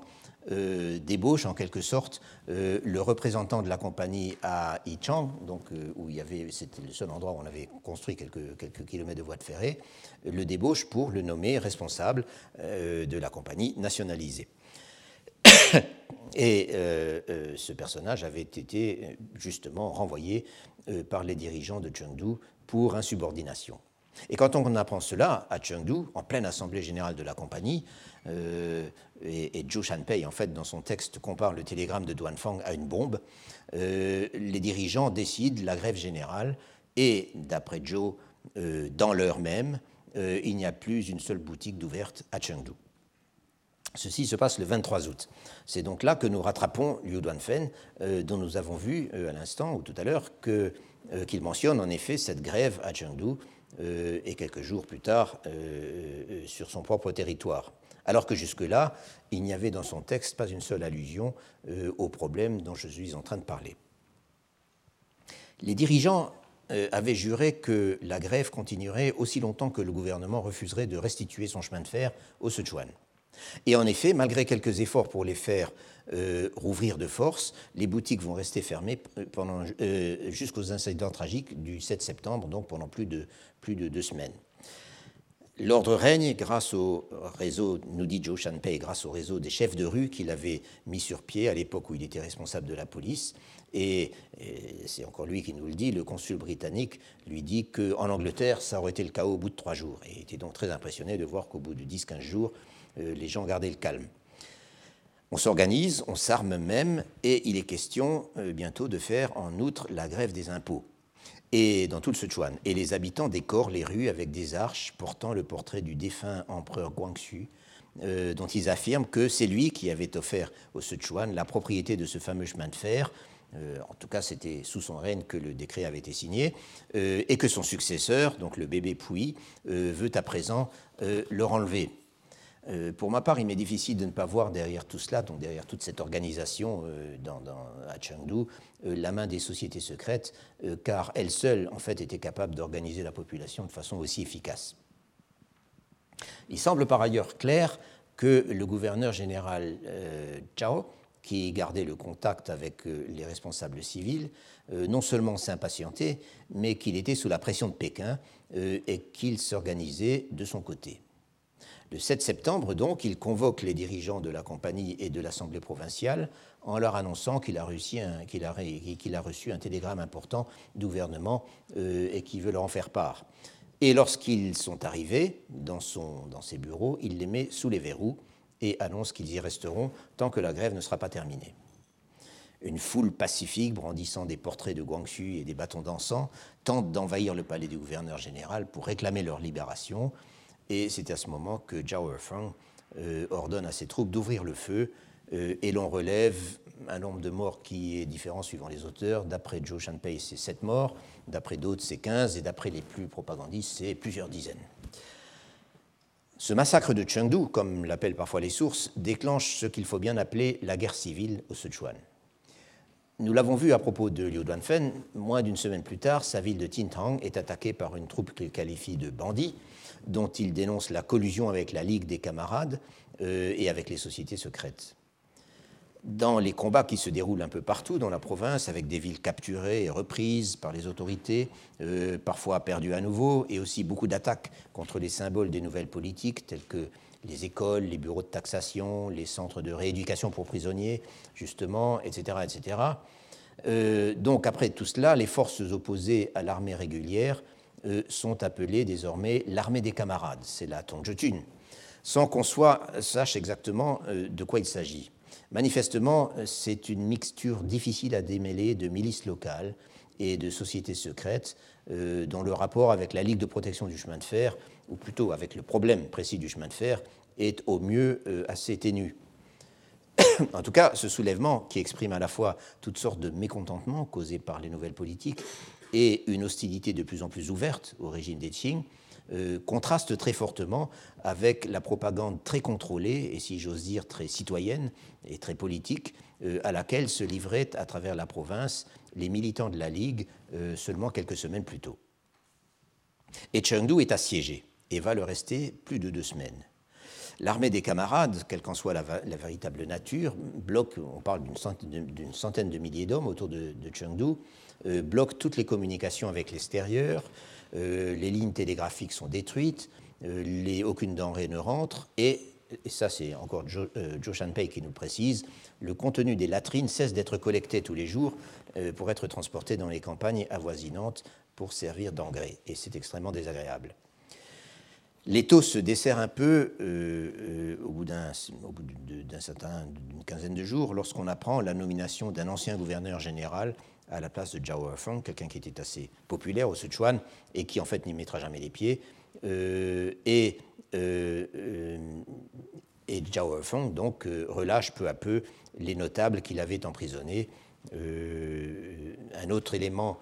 [SPEAKER 2] euh, débauche en quelque sorte euh, le représentant de la compagnie à Yichang, donc euh, où il y avait, c'était le seul endroit où on avait construit quelques, quelques kilomètres de voies de ferrée, le débauche pour le nommer responsable de la compagnie nationalisée. Et ce personnage avait été justement renvoyé par les dirigeants de Chengdu pour insubordination. Et quand on apprend cela à Chengdu, en pleine assemblée générale de la compagnie, euh, et, Zhou Shanpei, en fait, dans son texte, compare le télégramme de Duanfang à une bombe, euh, les dirigeants décident la grève générale, et d'après Zhou, euh, dans l'heure même, il n'y a plus une seule boutique d'ouverte à Chengdu. Ceci se passe le 23 août. C'est donc là que nous rattrapons Liu Duanfen, dont nous avons vu à l'instant ou tout à l'heure qu'il mentionne en effet cette grève à Chengdu et quelques jours plus tard euh, euh, sur son propre territoire. Alors que jusque-là, il n'y avait dans son texte pas une seule allusion au problème dont je suis en train de parler. Les dirigeants avaient juré que la grève continuerait aussi longtemps que le gouvernement refuserait de restituer son chemin de fer au Sichuan. Et en effet, malgré quelques efforts pour les faire euh, rouvrir de force, les boutiques vont rester fermées pendant, euh, jusqu'aux incidents tragiques du 7 septembre, donc pendant plus de, plus de deux semaines. L'ordre règne grâce au réseau, nous dit Joe Shanpei, grâce au réseau des chefs de rue qu'il avait mis sur pied à l'époque où il était responsable de la police. Et, c'est encore lui qui nous le dit, le consul britannique lui dit qu'en Angleterre, ça aurait été le chaos au bout de trois jours. Et il était donc très impressionné de voir qu'au bout de 10-15 jours, euh, les gens gardaient le calme. On s'organise, on s'arme même, et il est question euh, bientôt de faire en outre la grève des impôts. Et dans tout le Sichuan. Et les habitants décorent les rues avec des arches portant le portrait du défunt empereur Guangxu, euh, dont ils affirment que c'est lui qui avait offert au Sichuan la propriété de ce fameux chemin de fer. en tout cas, c'était sous son règne que le décret avait été signé, et que son successeur, donc le bébé Pouy, veut à présent leur enlever. Euh, pour ma part, il m'est difficile de ne pas voir derrière tout cela, donc derrière toute cette organisation euh, à Chengdu, euh, la main des sociétés secrètes, car elles seules, en fait, étaient capables d'organiser la population de façon aussi efficace. Il semble par ailleurs clair que le gouverneur général Chao, qui gardait le contact avec les responsables civils, non seulement s'impatientait, mais qu'il était sous la pression de Pékin et qu'il s'organisait de son côté. Le 7 septembre, donc, il convoque les dirigeants de la compagnie et de l'Assemblée provinciale en leur annonçant qu'il a, reçu un, télégramme important du gouvernement euh, et qu'il veut leur en faire part. Et lorsqu'ils sont arrivés dans, dans ses bureaux, il les met sous les verrous et annonce qu'ils y resteront tant que la grève ne sera pas terminée. Une foule pacifique brandissant des portraits de Guangxu et des bâtons d'encens tente d'envahir le palais du gouverneur général pour réclamer leur libération et c'est à ce moment que Zhao Erfeng euh, ordonne à ses troupes d'ouvrir le feu euh, et l'on relève un nombre de morts qui est différent suivant les auteurs. D'après Zhou Shanpei, c'est 7 morts, d'après d'autres, c'est 15, et d'après les plus propagandistes, c'est plusieurs dizaines. Ce massacre de Chengdu, comme l'appellent parfois les sources, déclenche ce qu'il faut bien appeler la guerre civile au Sichuan. Nous l'avons vu à propos de Liu Duanfen, moins d'une semaine plus tard, sa ville de Tintang est attaquée par une troupe qu'il qualifie de bandits, dont il dénonce la collusion avec la Ligue des camarades euh, et avec les sociétés secrètes. Dans les combats qui se déroulent un peu partout dans la province, avec des villes capturées et reprises par les autorités, euh, parfois perdues à nouveau, et aussi beaucoup d'attaques contre les symboles des nouvelles politiques, telles que les écoles, les bureaux de taxation, les centres de rééducation pour prisonniers, justement, etc. etc. Euh, donc après tout cela, les forces opposées à l'armée régulière euh, sont appelées désormais l'armée des camarades, c'est la Tongjetun, sans qu'on sache exactement euh, de quoi il s'agit. Manifestement, c'est une mixture difficile à démêler de milices locales et de sociétés secrètes euh, dont le rapport avec la Ligue de protection du chemin de fer, ou plutôt avec le problème précis du chemin de fer, est au mieux assez ténu. en tout cas, ce soulèvement, qui exprime à la fois toutes sortes de mécontentements causés par les nouvelles politiques et une hostilité de plus en plus ouverte au régime des Qing, euh, contraste très fortement avec la propagande très contrôlée et, si j'ose dire, très citoyenne et très politique euh, à laquelle se livraient à travers la province les militants de la Ligue euh, seulement quelques semaines plus tôt. Et Chengdu est assiégé et va le rester plus de deux semaines. L'armée des camarades, quelle qu'en soit la, véritable nature, bloque, on parle d'une centaine, de milliers d'hommes autour de, Chengdu, euh, bloque toutes les communications avec l'extérieur, euh, les lignes télégraphiques sont détruites, euh, aucune denrée ne rentre, et, et ça c'est encore Joe, Shanpei qui nous précise, le contenu des latrines cesse d'être collecté tous les jours pour être transporté dans les campagnes avoisinantes pour servir d'engrais, et c'est extrêmement désagréable. L'étau se dessert un peu au bout d'un certain d'une quinzaine de jours lorsqu'on apprend la nomination d'un ancien gouverneur général à la place de Zhao Erfeng, quelqu'un qui était assez populaire au Sichuan et qui en fait n'y mettra jamais les pieds. Euh, et, euh, euh, et Zhao Erfeng donc relâche peu à peu les notables qu'il avait emprisonnés. Un autre élément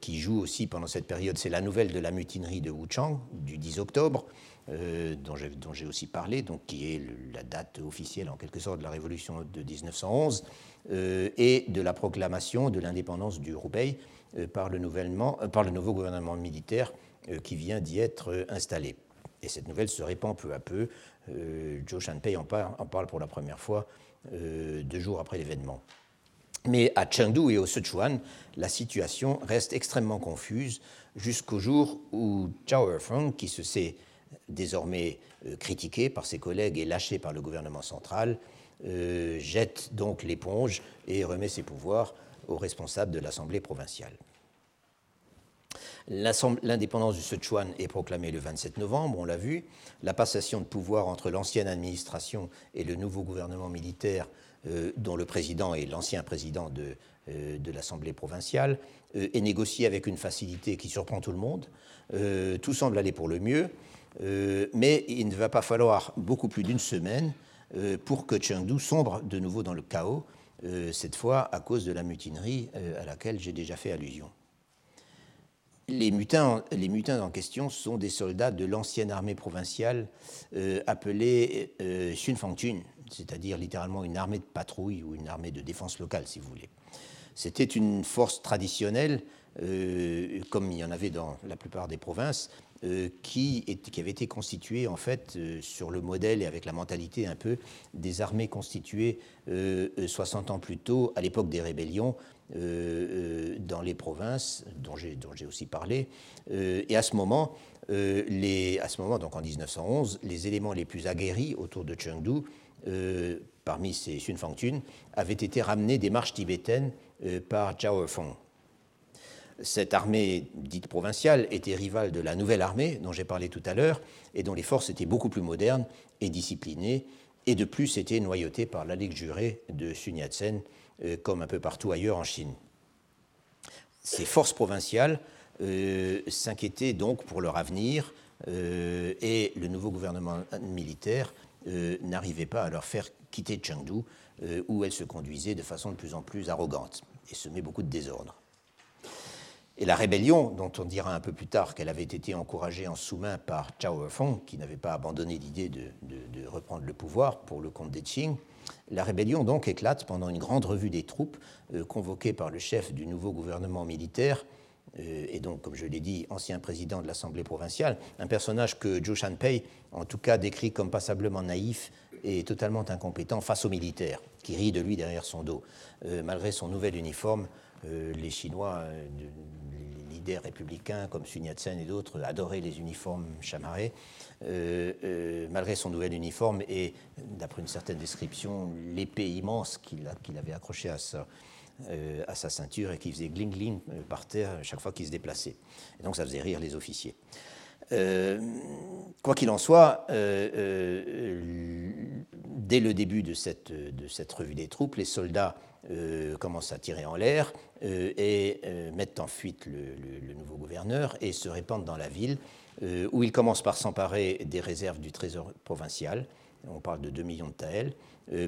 [SPEAKER 2] qui joue aussi pendant cette période, c'est la nouvelle de la mutinerie de Wuchang du 10 octobre, dont j'ai aussi parlé, donc qui est la date officielle en quelque sorte de la révolution de 1911. Euh, et de la proclamation de l'indépendance du Roubaix euh, par, le euh, par le nouveau gouvernement militaire qui vient d'y être installé. Et cette nouvelle se répand peu à peu. Zhou Shanpei en parle, pour la première fois deux jours après l'événement. Mais à Chengdu et au Sichuan, la situation reste extrêmement confuse jusqu'au jour où Zhao Erfeng, qui se sait désormais critiqué par ses collègues et lâché par le gouvernement central, euh, jette donc l'éponge et remet ses pouvoirs aux responsables de l'Assemblée provinciale. L'indépendance du Sichuan est proclamée le 27 novembre, on l'a vu. La passation de pouvoir entre l'ancienne administration et le nouveau gouvernement militaire, euh, dont le président est l'ancien président de, euh, l'Assemblée provinciale, est négociée avec une facilité qui surprend tout le monde. tout semble aller pour le mieux, mais il ne va pas falloir beaucoup plus d'une semaine euh, pour que Chengdu sombre de nouveau dans le chaos, euh, cette fois à cause de la mutinerie euh, à laquelle j'ai déjà fait allusion. Les mutins, en question sont des soldats de l'ancienne armée provinciale appelée euh, Xunfangchun, c'est-à-dire littéralement une armée de patrouille ou une armée de défense locale, si vous voulez. C'était une force traditionnelle comme il y en avait dans la plupart des provinces, qui, qui, avait été constitué en fait sur le modèle et avec la mentalité un peu des armées constituées 60 ans plus tôt, à l'époque des rébellions, dans les provinces dont j'ai aussi parlé. et à ce moment, à ce moment, donc en 1911, les éléments les plus aguerris autour de Chengdu parmi ces Sun Fangtun, avaient été ramenés des marches tibétaines euh, par Zhao Feng. Cette armée dite provinciale était rivale de la nouvelle armée dont j'ai parlé tout à l'heure et dont les forces étaient beaucoup plus modernes et disciplinées et de plus étaient noyautées par la Ligue jurée de Sun Yat-sen euh, comme un peu partout ailleurs en Chine. Ces forces provinciales euh, s'inquiétaient donc pour leur avenir et le nouveau gouvernement militaire n'arrivait pas à leur faire quitter Chengdu, euh, où elle se conduisait de façon de plus en plus arrogante et semait beaucoup de désordre. Et la rébellion, dont on dira un peu plus tard qu'elle avait été encouragée en sous-main par Chao Feng, qui n'avait pas abandonné l'idée de, reprendre le pouvoir pour le compte des Qing, la rébellion donc éclate pendant une grande revue des troupes euh, convoquée par le chef du nouveau gouvernement militaire, euh, et donc, comme je l'ai dit, ancien président de l'Assemblée provinciale, un personnage que Zhou Shanpei, en tout cas, décrit comme passablement naïf et totalement incompétent face aux militaires, qui rient de lui derrière son dos. Euh, malgré son nouvel uniforme, euh, les Chinois, euh, les leaders républicains comme Sun Yat-sen et d'autres, adoraient les uniformes chamarrés. malgré son nouvel uniforme et, d'après une certaine description, l'épée immense qu'il avait accrochée à sa, à sa ceinture et qui faisait gling-gling par terre chaque fois qu'il se déplaçait. Et donc ça faisait rire les officiers. Euh, quoi qu'il en soit, euh, euh, dès le début de cette, revue des troupes, les soldats commencent à tirer en l'air et mettent en fuite le, nouveau gouverneur et se répandent dans la ville, où ils commencent par s'emparer des réserves du trésor provincial. On parle de 2 millions de taels.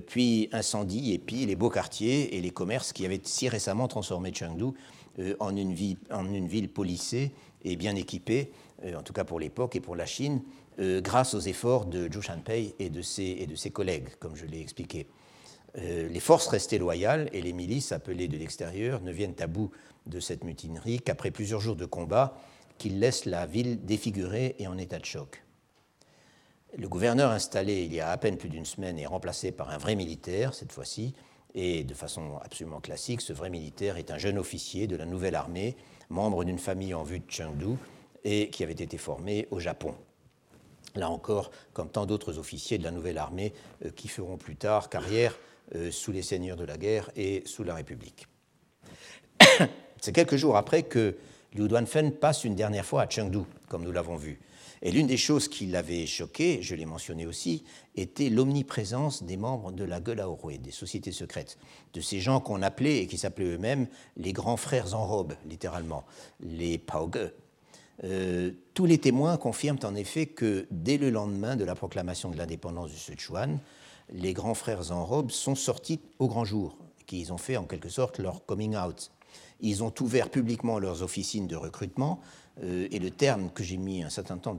[SPEAKER 2] Puis incendie et pillent les beaux quartiers et les commerces qui avaient si récemment transformé Chengdu en, une ville, en policée et bien équipée euh, en tout cas pour l'époque et pour la Chine, euh, grâce aux efforts de Zhou Shanpei et de ses, collègues, comme je l'ai expliqué. Euh, les forces restaient loyales et les milices appelées de l'extérieur ne viennent à bout de cette mutinerie qu'après plusieurs jours de combat, qu'ils laissent la ville défigurée et en état de choc. Le gouverneur installé il y a à peine plus d'une semaine est remplacé par un vrai militaire, cette fois-ci, et de façon absolument classique, ce vrai militaire est un jeune officier de la nouvelle armée, membre d'une famille en vue de Chengdu, et qui avait été formé au Japon. Là encore, comme tant d'autres officiers de la nouvelle armée euh, qui feront plus tard carrière euh, sous les seigneurs de la guerre et sous la République. C'est quelques jours après que Liu Duanfen passe une dernière fois à Chengdu, comme nous l'avons vu. Et l'une des choses qui l'avait choqué, je l'ai mentionné aussi, était l'omniprésence des membres de la Gelaorwe, des sociétés secrètes, de ces gens qu'on appelait et qui s'appelaient eux-mêmes les grands frères en robe, littéralement, les Paoge, euh, tous les témoins confirment en effet que dès le lendemain de la proclamation de l'indépendance du Sichuan, les grands frères en robe sont sortis au grand jour, qu'ils ont fait en quelque sorte leur coming out. Ils ont ouvert publiquement leurs officines de recrutement, et le terme que j'ai mis un certain temps,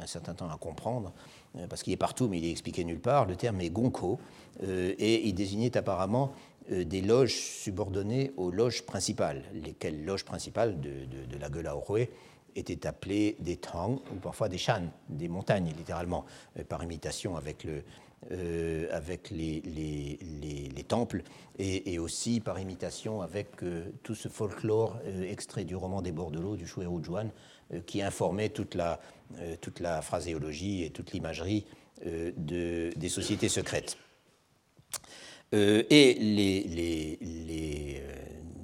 [SPEAKER 2] un certain temps à comprendre, euh, parce qu'il est partout mais il est expliqué nulle part, le terme est gonko, et il désignait apparemment des loges subordonnées aux loges principales, lesquelles loges principales de, la Gueule étaient appelés des Tang, ou parfois des Shan, des montagnes littéralement, euh, par imitation avec, le, euh, avec les, les, les, temples, et, aussi par imitation avec euh, tout ce folklore extrait du roman des bords de l'eau du Shuero Juan, qui informait toute la, toute la phraséologie et toute l'imagerie de, des sociétés secrètes. et les,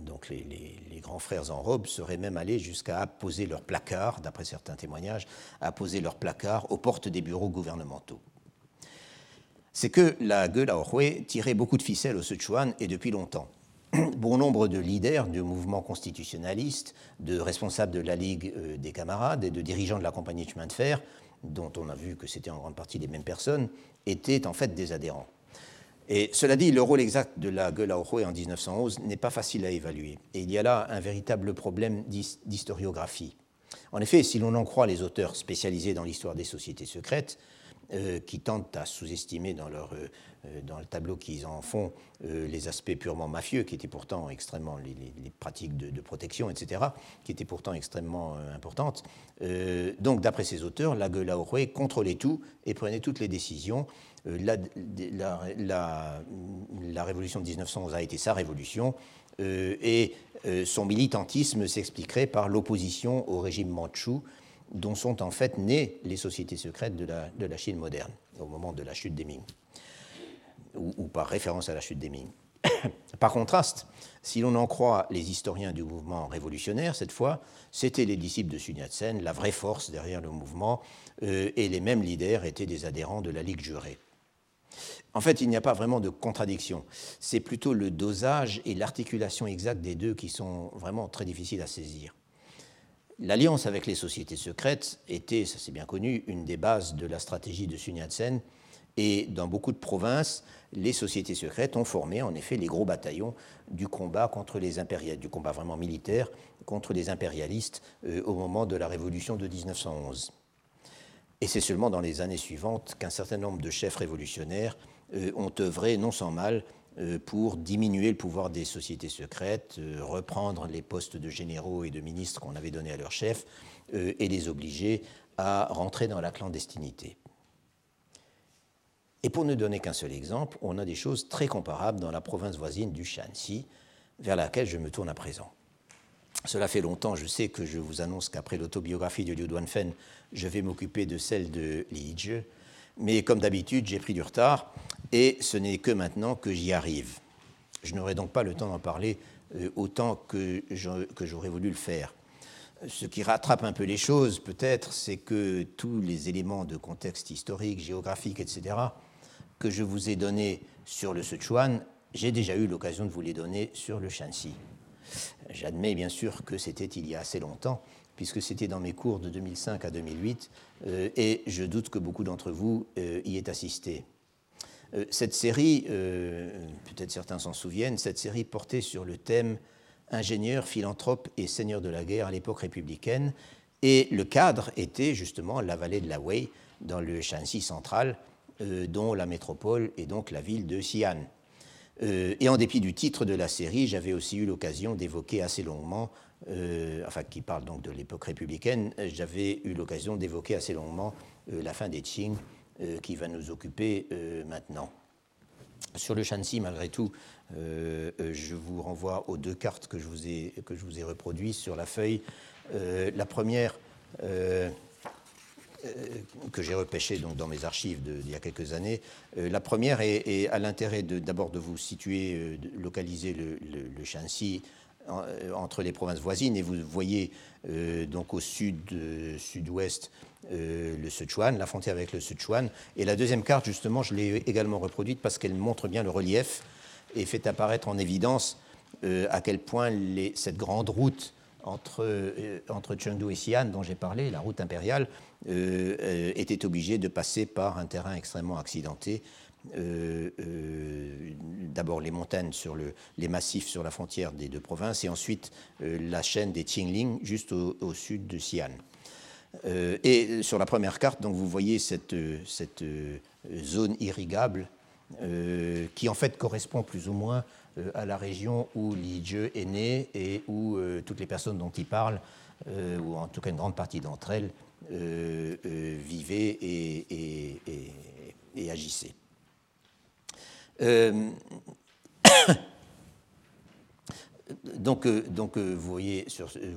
[SPEAKER 2] donc les, grands frères en robe seraient même allés jusqu'à apposer leurs placards, d'après certains témoignages, à apposer leurs placards aux portes des bureaux gouvernementaux. C'est que la Gueule tirait beaucoup de ficelles au Sichuan et depuis longtemps. Bon nombre de leaders du mouvement constitutionnaliste, de responsables de la Ligue euh, des camarades et de dirigeants de la compagnie de chemin de fer, dont on a vu que c'était en grande partie les mêmes personnes, étaient en fait des adhérents. Et cela dit, le rôle exact de la à en 1911 n'est pas facile à évaluer. Et il y a là un véritable problème d'historiographie. En effet, si l'on en croit les auteurs spécialisés dans l'histoire des sociétés secrètes, qui tentent à sous-estimer dans, leur, dans le tableau qu'ils en font les aspects purement mafieux, qui étaient pourtant extrêmement, les, pratiques de, protection, etc., qui étaient pourtant extrêmement importantes. donc, d'après ces auteurs, la Gueulaouré contrôlait tout et prenait toutes les décisions. La, la, la, révolution de 1911 a été sa révolution, et son militantisme s'expliquerait par l'opposition au régime mandchou, dont sont en fait nées les sociétés secrètes de la, Chine moderne, au moment de la chute des Ming, ou, par référence à la chute des Ming. par contraste, si l'on en croit les historiens du mouvement révolutionnaire, cette fois, c'étaient les disciples de Sun Yat-sen, la vraie force derrière le mouvement, euh, et les mêmes leaders étaient des adhérents de la Ligue jurée. En fait, il n'y a pas vraiment de contradiction. C'est plutôt le dosage et l'articulation exacte des deux qui sont vraiment très difficiles à saisir. L'alliance avec les sociétés secrètes était, ça c'est bien connu, une des bases de la stratégie de Sun Yat-sen. Et dans beaucoup de provinces, les sociétés secrètes ont formé en effet les gros bataillons du combat contre les impérialistes, du combat vraiment militaire contre les impérialistes euh, au moment de la révolution de 1911. Et c'est seulement dans les années suivantes qu'un certain nombre de chefs révolutionnaires euh, ont œuvré non sans mal pour diminuer le pouvoir des sociétés secrètes, euh, reprendre les postes de généraux et de ministres qu'on avait donnés à leurs chefs et les obliger à rentrer dans la clandestinité. Et pour ne donner qu'un seul exemple, on a des choses très comparables dans la province voisine du Shanxi, vers laquelle je me tourne à présent. Cela fait longtemps, je sais que je vous annonce qu'après l'autobiographie de Liu Duanfen, je vais m'occuper de celle de Li mais comme d'habitude, j'ai pris du retard et ce n'est que maintenant que j'y arrive. Je n'aurai donc pas le temps d'en parler euh, autant que j'aurais voulu le faire. Ce qui rattrape un peu les choses, peut-être, c'est que tous les éléments de contexte historique, géographique, etc., que je vous ai donnés sur le Sichuan, j'ai déjà eu l'occasion de vous les donner sur le Shanxi. J'admets bien sûr que c'était il y a assez longtemps, puisque c'était dans mes cours de 2005 à 2008, euh, et je doute que beaucoup d'entre vous euh, y aient assisté. Euh, cette série, peut-être certains s'en souviennent, cette série portait sur le thème ingénieur, philanthrope et seigneur de la guerre à l'époque républicaine, et le cadre était justement la vallée de la Wei, dans le Shanxi central, dont la métropole est donc la ville de Xi'an. et en dépit du titre de la série, j'avais aussi eu l'occasion d'évoquer assez longuement euh, enfin qui parle donc de l'époque républicaine, j'avais eu l'occasion d'évoquer assez longuement euh, la fin des Qing euh, qui va nous occuper maintenant. Sur le Shanxi, malgré tout, je vous renvoie aux deux cartes que je vous ai, que je vous ai reproduites sur la feuille. la première, que j'ai repêchée donc, dans mes archives d'il y a quelques années, la première est, à l'intérêt d'abord de, vous situer, de localiser le, le, le euh, entre les provinces voisines et vous voyez euh, donc au sud euh, sud-ouest le Sichuan, la frontière avec le Sichuan. Et la deuxième carte, justement, je l'ai également reproduite parce qu'elle montre bien le relief et fait apparaître en évidence à quel point cette grande route entre, entre Chengdu et Xi'an, dont j'ai parlé, la route impériale, était obligée de passer par un terrain extrêmement accidenté euh, euh, d'abord les montagnes sur le, les massifs sur la frontière des deux provinces et ensuite euh, la chaîne des Qingling juste au, sud de Xi'an. et sur la première carte, donc vous voyez cette, zone irrigable qui en fait correspond plus ou moins à la région où Li Jie est né et où toutes les personnes dont il parle, ou en tout cas une grande partie d'entre elles, vivaient et agissaient. Euh, donc, euh, donc euh, vous,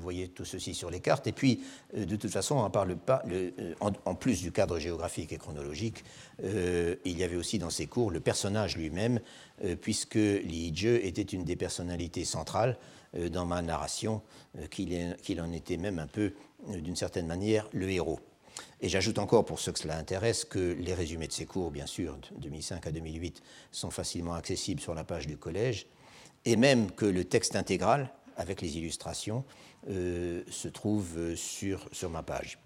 [SPEAKER 2] voyez tout ceci sur les cartes. Et puis, de toute façon, on parle pas, en, plus du cadre géographique et chronologique, il y avait aussi dans ces cours le personnage lui-même, puisque Li Jie était une des personnalités centrales dans ma narration, qu'il en était même un peu, d'une certaine manière, le héros. Et j'ajoute encore, pour ceux que cela intéresse, que les résumés de ces cours, bien sûr, de 2005 à 2008, sont facilement accessibles sur la page du collège, et même que le texte intégral, avec les illustrations, euh, se trouve sur, sur ma page.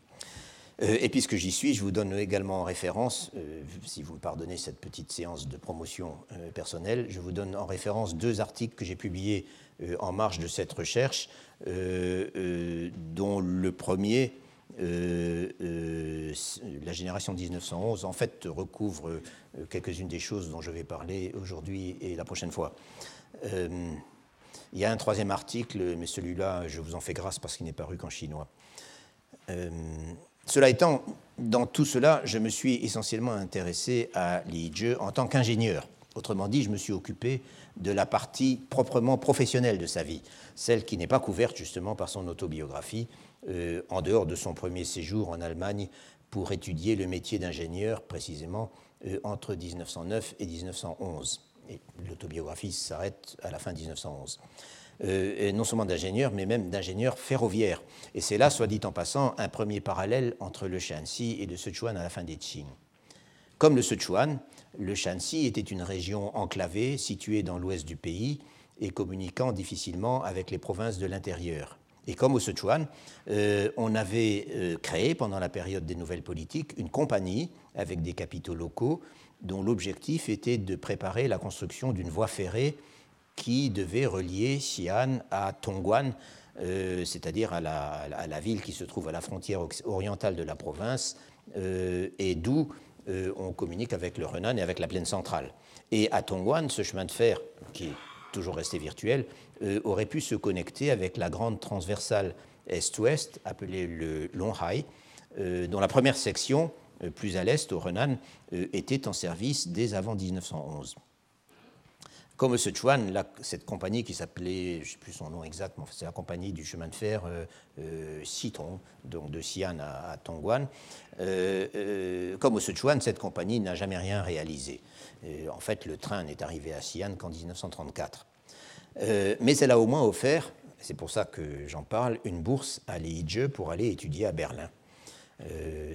[SPEAKER 2] Euh, et puisque j'y suis, je vous donne également en référence, euh, si vous me pardonnez cette petite séance de promotion personnelle, je vous donne en référence deux articles que j'ai publiés en marge de cette recherche, dont le premier la génération 1911, en fait, recouvre quelques-unes des choses dont je vais parler aujourd'hui et la prochaine fois. il y a un troisième article, mais celui-là, je vous en fais grâce parce qu'il n'est paru qu'en chinois. cela étant, dans tout cela, je me suis essentiellement intéressé à Li Zhe en tant qu'ingénieur. Autrement dit, je me suis occupé de la partie proprement professionnelle de sa vie, celle qui n'est pas couverte justement par son autobiographie, euh, en dehors de son premier séjour en Allemagne pour étudier le métier d'ingénieur, précisément euh, entre 1909 et 1911. Et l'autobiographie s'arrête à la fin 1911. Euh, non seulement d'ingénieur, mais même d'ingénieur ferroviaire. Et c'est là, soit dit en passant, un premier parallèle entre le Shanxi et le Sichuan à la fin des Qing. Comme le Sichuan, le Shanxi était une région enclavée située dans l'ouest du pays et communiquant difficilement avec les provinces de l'intérieur. Et comme au Sichuan, euh, on avait euh, créé pendant la période des nouvelles politiques une compagnie avec des capitaux locaux dont l'objectif était de préparer la construction d'une voie ferrée qui devait relier Xi'an à Tongguan, euh, c'est-à-dire à la, à la, ville qui se trouve à la frontière orientale de la province, et d'où on communique avec le Renan et avec la plaine centrale. Et à Tongguan, ce chemin de fer, qui est toujours resté virtuel, aurait pu se connecter avec la grande transversale est-ouest, appelée le Longhai, euh, dont la première section, plus à l'est, au Renan, était en service dès avant 1911. Comme Sichuan, cette compagnie qui s'appelait, je ne sais plus son nom exact, mais c'est la compagnie du chemin de fer euh, euh donc de Xi'an à, Tongguan. Euh, euh, comme au Sichuan, cette compagnie n'a jamais rien réalisé. en fait, le train n'est arrivé à Xi'an qu'en 1934. Mais elle a au moins offert, c'est pour ça que j'en parle, une bourse à Leije pour aller étudier à Berlin.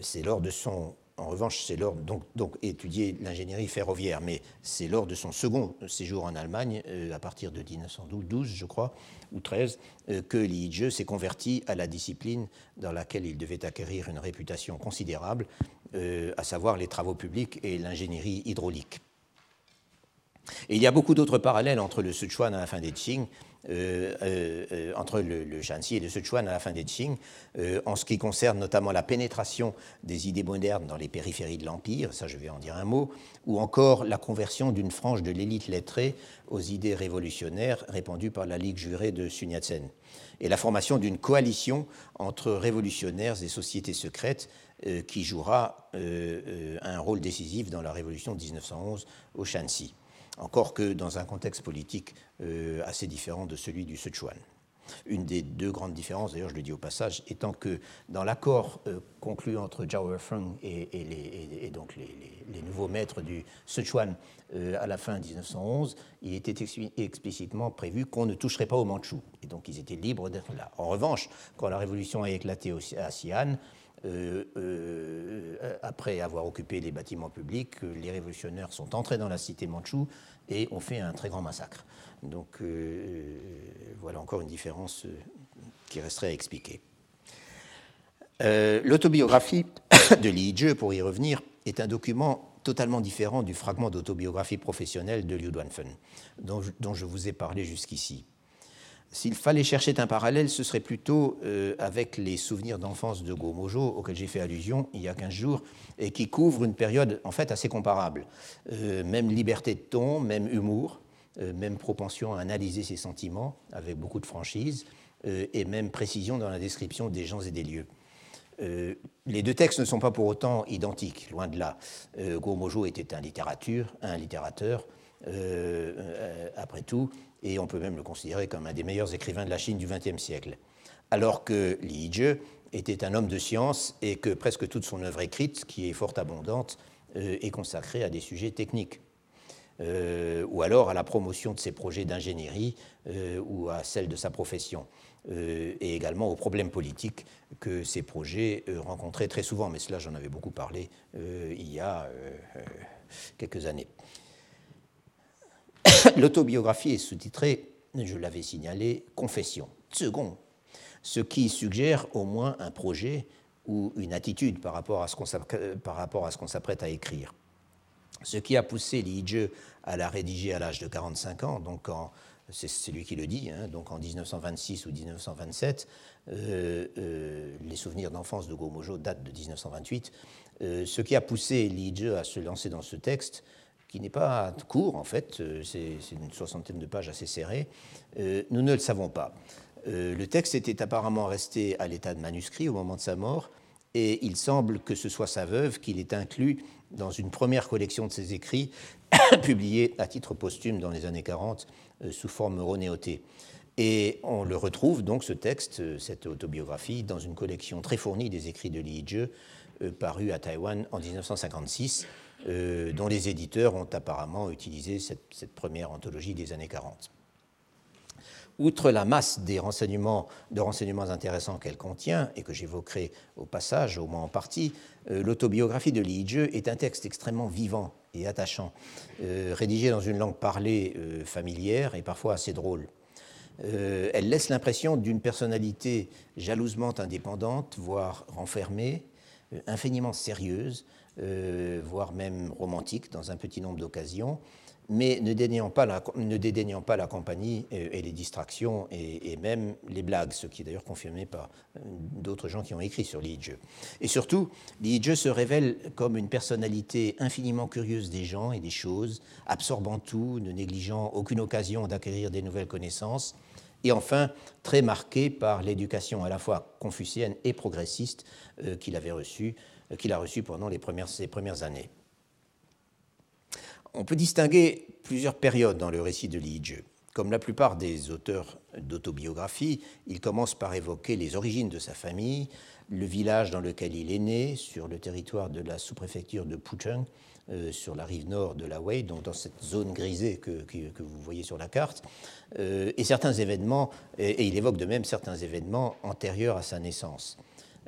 [SPEAKER 2] c'est lors de son en revanche, c'est lors donc, donc étudier l'ingénierie ferroviaire, mais c'est lors de son second séjour en Allemagne, euh, à partir de 1912, je crois, ou 13, euh, que Zhe s'est converti à la discipline dans laquelle il devait acquérir une réputation considérable, euh, à savoir les travaux publics et l'ingénierie hydraulique. Et il y a beaucoup d'autres parallèles entre le Sichuan à la fin des Qing euh, euh, entre le, le, Shanxi et le Sichuan à la fin des Qing, euh, en ce qui concerne notamment la pénétration des idées modernes dans les périphéries de l'Empire, ça je vais en dire un mot, ou encore la conversion d'une frange de l'élite lettrée aux idées révolutionnaires répandues par la Ligue jurée de Sun Yat-sen, et la formation d'une coalition entre révolutionnaires et sociétés secrètes qui jouera un rôle décisif dans la révolution de 1911 au Shanxi encore que dans un contexte politique euh, assez différent de celui du Sichuan. Une des deux grandes différences, d'ailleurs je le dis au passage, étant que dans l'accord euh, conclu entre Zhao Weifeng et, et, les, nouveaux maîtres du Sichuan euh, à la fin 1911, il était explicitement prévu qu'on ne toucherait pas aux Mandchous. Et donc ils étaient libres d'être là. En revanche, quand la révolution a éclaté à Xi'an, après avoir occupé les bâtiments publics, les révolutionnaires sont entrés dans la cité mandchoue et ont fait un très grand massacre. Donc euh, voilà encore une différence qui resterait à expliquer. L'autobiographie de Li Zhe, pour y revenir, est un document totalement différent du fragment d'autobiographie professionnelle de Liu Duanfen, dont je vous ai parlé jusqu'ici. S'il fallait chercher un parallèle, ce serait plutôt euh, avec les souvenirs d'enfance de Gomojo, auxquels j'ai fait allusion il y a 15 jours, et qui couvrent une période en fait assez comparable. Euh, même liberté de ton, même humour, euh, même propension à analyser ses sentiments avec beaucoup de franchise, et même précision dans la description des gens et des lieux. les deux textes ne sont pas pour autant identiques, loin de là. Gomojo était un littérature, un littérateur, après tout, et on peut même le considérer comme un des meilleurs écrivains de la Chine du XXe siècle. Alors que Li Zhe était un homme de science et que presque toute son œuvre écrite, qui est fort abondante, euh, est consacrée à des sujets techniques. Euh, ou alors à la promotion de ses projets d'ingénierie euh, ou à celle de sa profession, et également aux problèmes politiques que ces projets rencontraient très souvent. Mais cela, j'en avais beaucoup parlé il y a quelques années. L'autobiographie est sous-titrée, je l'avais signalé, Confession, second, ce qui suggère au moins un projet ou une attitude par rapport à ce qu'on s'apprête à écrire. Ce qui a poussé Li Zhe à la rédiger à l'âge de 45 ans, donc c'est lui qui le dit, hein, donc en 1926 ou 1927, euh, euh, les souvenirs d'enfance de Gomojo datent de 1928. ce qui a poussé Li Zhe à se lancer dans ce texte, qui n'est pas court en fait, c'est une soixantaine de pages assez serrées, nous ne le savons pas. le texte était apparemment resté à l'état de manuscrit au moment de sa mort, et il semble que ce soit sa veuve qui l'ait inclus dans une première collection de ses écrits, publiée à titre posthume dans les années 40 euh, sous forme renéotée. Et on le retrouve donc, ce texte, euh, cette autobiographie, dans une collection très fournie des écrits de Li euh, parue à Taïwan en 1956, dont les éditeurs ont apparemment utilisé cette, première anthologie des années 40 outre la masse des renseignements, de renseignements intéressants qu'elle contient, et que j'évoquerai au passage, au moins en partie, euh, l'autobiographie de Li Jie est un texte extrêmement vivant et attachant, euh, rédigé dans une langue parlée euh, familière et parfois assez drôle. elle laisse l'impression d'une personnalité jalousement indépendante, voire renfermée, infiniment sérieuse, voire même romantique dans un petit nombre d'occasions, mais ne dédaignant pas la, ne dédaignant pas la compagnie et, les distractions et, même les blagues, ce qui est d'ailleurs confirmé par euh, d'autres gens qui ont écrit sur Li Et surtout, Li se révèle comme une personnalité infiniment curieuse des gens et des choses, absorbant tout, ne négligeant aucune occasion d'acquérir des nouvelles connaissances, et enfin très marqué par l'éducation à la fois confucienne et progressiste euh, qu'il avait reçue, euh, qu'il a reçue pendant les premières, ses premières années. On peut distinguer plusieurs périodes dans le récit de Li Jie. Comme la plupart des auteurs d'autobiographie, il commence par évoquer les origines de sa famille, le village dans lequel il est né, sur le territoire de la sous-préfecture de Pucheng, euh, sur la rive nord de la Wei, donc dans cette zone grisée que, vous voyez sur la carte, euh, et certains événements, et, il évoque de même certains événements antérieurs à sa naissance.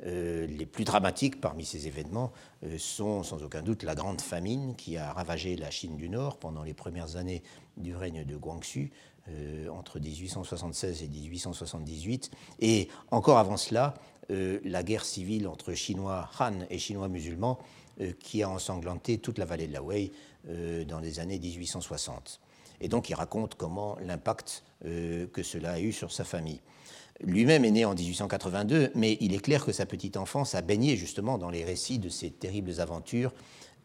[SPEAKER 2] Euh, les plus dramatiques parmi ces événements euh, sont sans aucun doute la grande famine qui a ravagé la Chine du Nord pendant les premières années du règne de Guangxu, euh, entre 1876 et 1878, et encore avant cela, la guerre civile entre Chinois Han et Chinois musulmans qui a ensanglanté toute la vallée de la Wei dans les années 1860. Et donc il raconte comment l'impact que cela a eu sur sa famille. Lui-même est né en 1882, mais il est clair que sa petite enfance a baigné justement dans les récits de ces terribles aventures,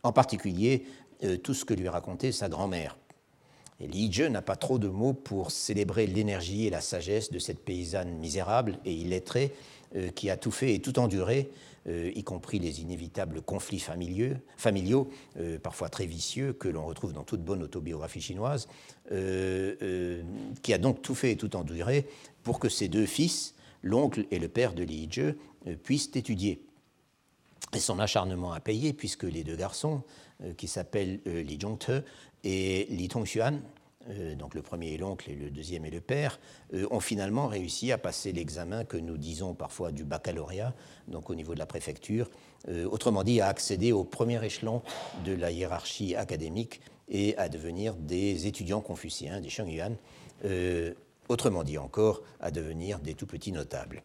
[SPEAKER 2] en particulier euh, tout ce que lui racontait sa grand-mère. Et Li Jie n'a pas trop de mots pour célébrer l'énergie et la sagesse de cette paysanne misérable et illettrée euh, qui a tout fait et tout enduré, euh, y compris les inévitables conflits familiaux, familiaux parfois très vicieux, que l'on retrouve dans toute bonne autobiographie chinoise, qui a donc tout fait et tout enduré pour que ses deux fils, l'oncle et le père de Li Jie, euh, puissent étudier. Et son acharnement a payé puisque les deux garçons, euh, qui s'appellent euh, Li Zhongte et Li Tongxuan, donc le premier est l'oncle et le deuxième est le père, ont finalement réussi à passer l'examen que nous disons parfois du baccalauréat, donc au niveau de la préfecture, autrement dit à accéder au premier échelon de la hiérarchie académique et à devenir des étudiants confuciens, des Shengyuan, autrement dit encore, à devenir des tout petits notables.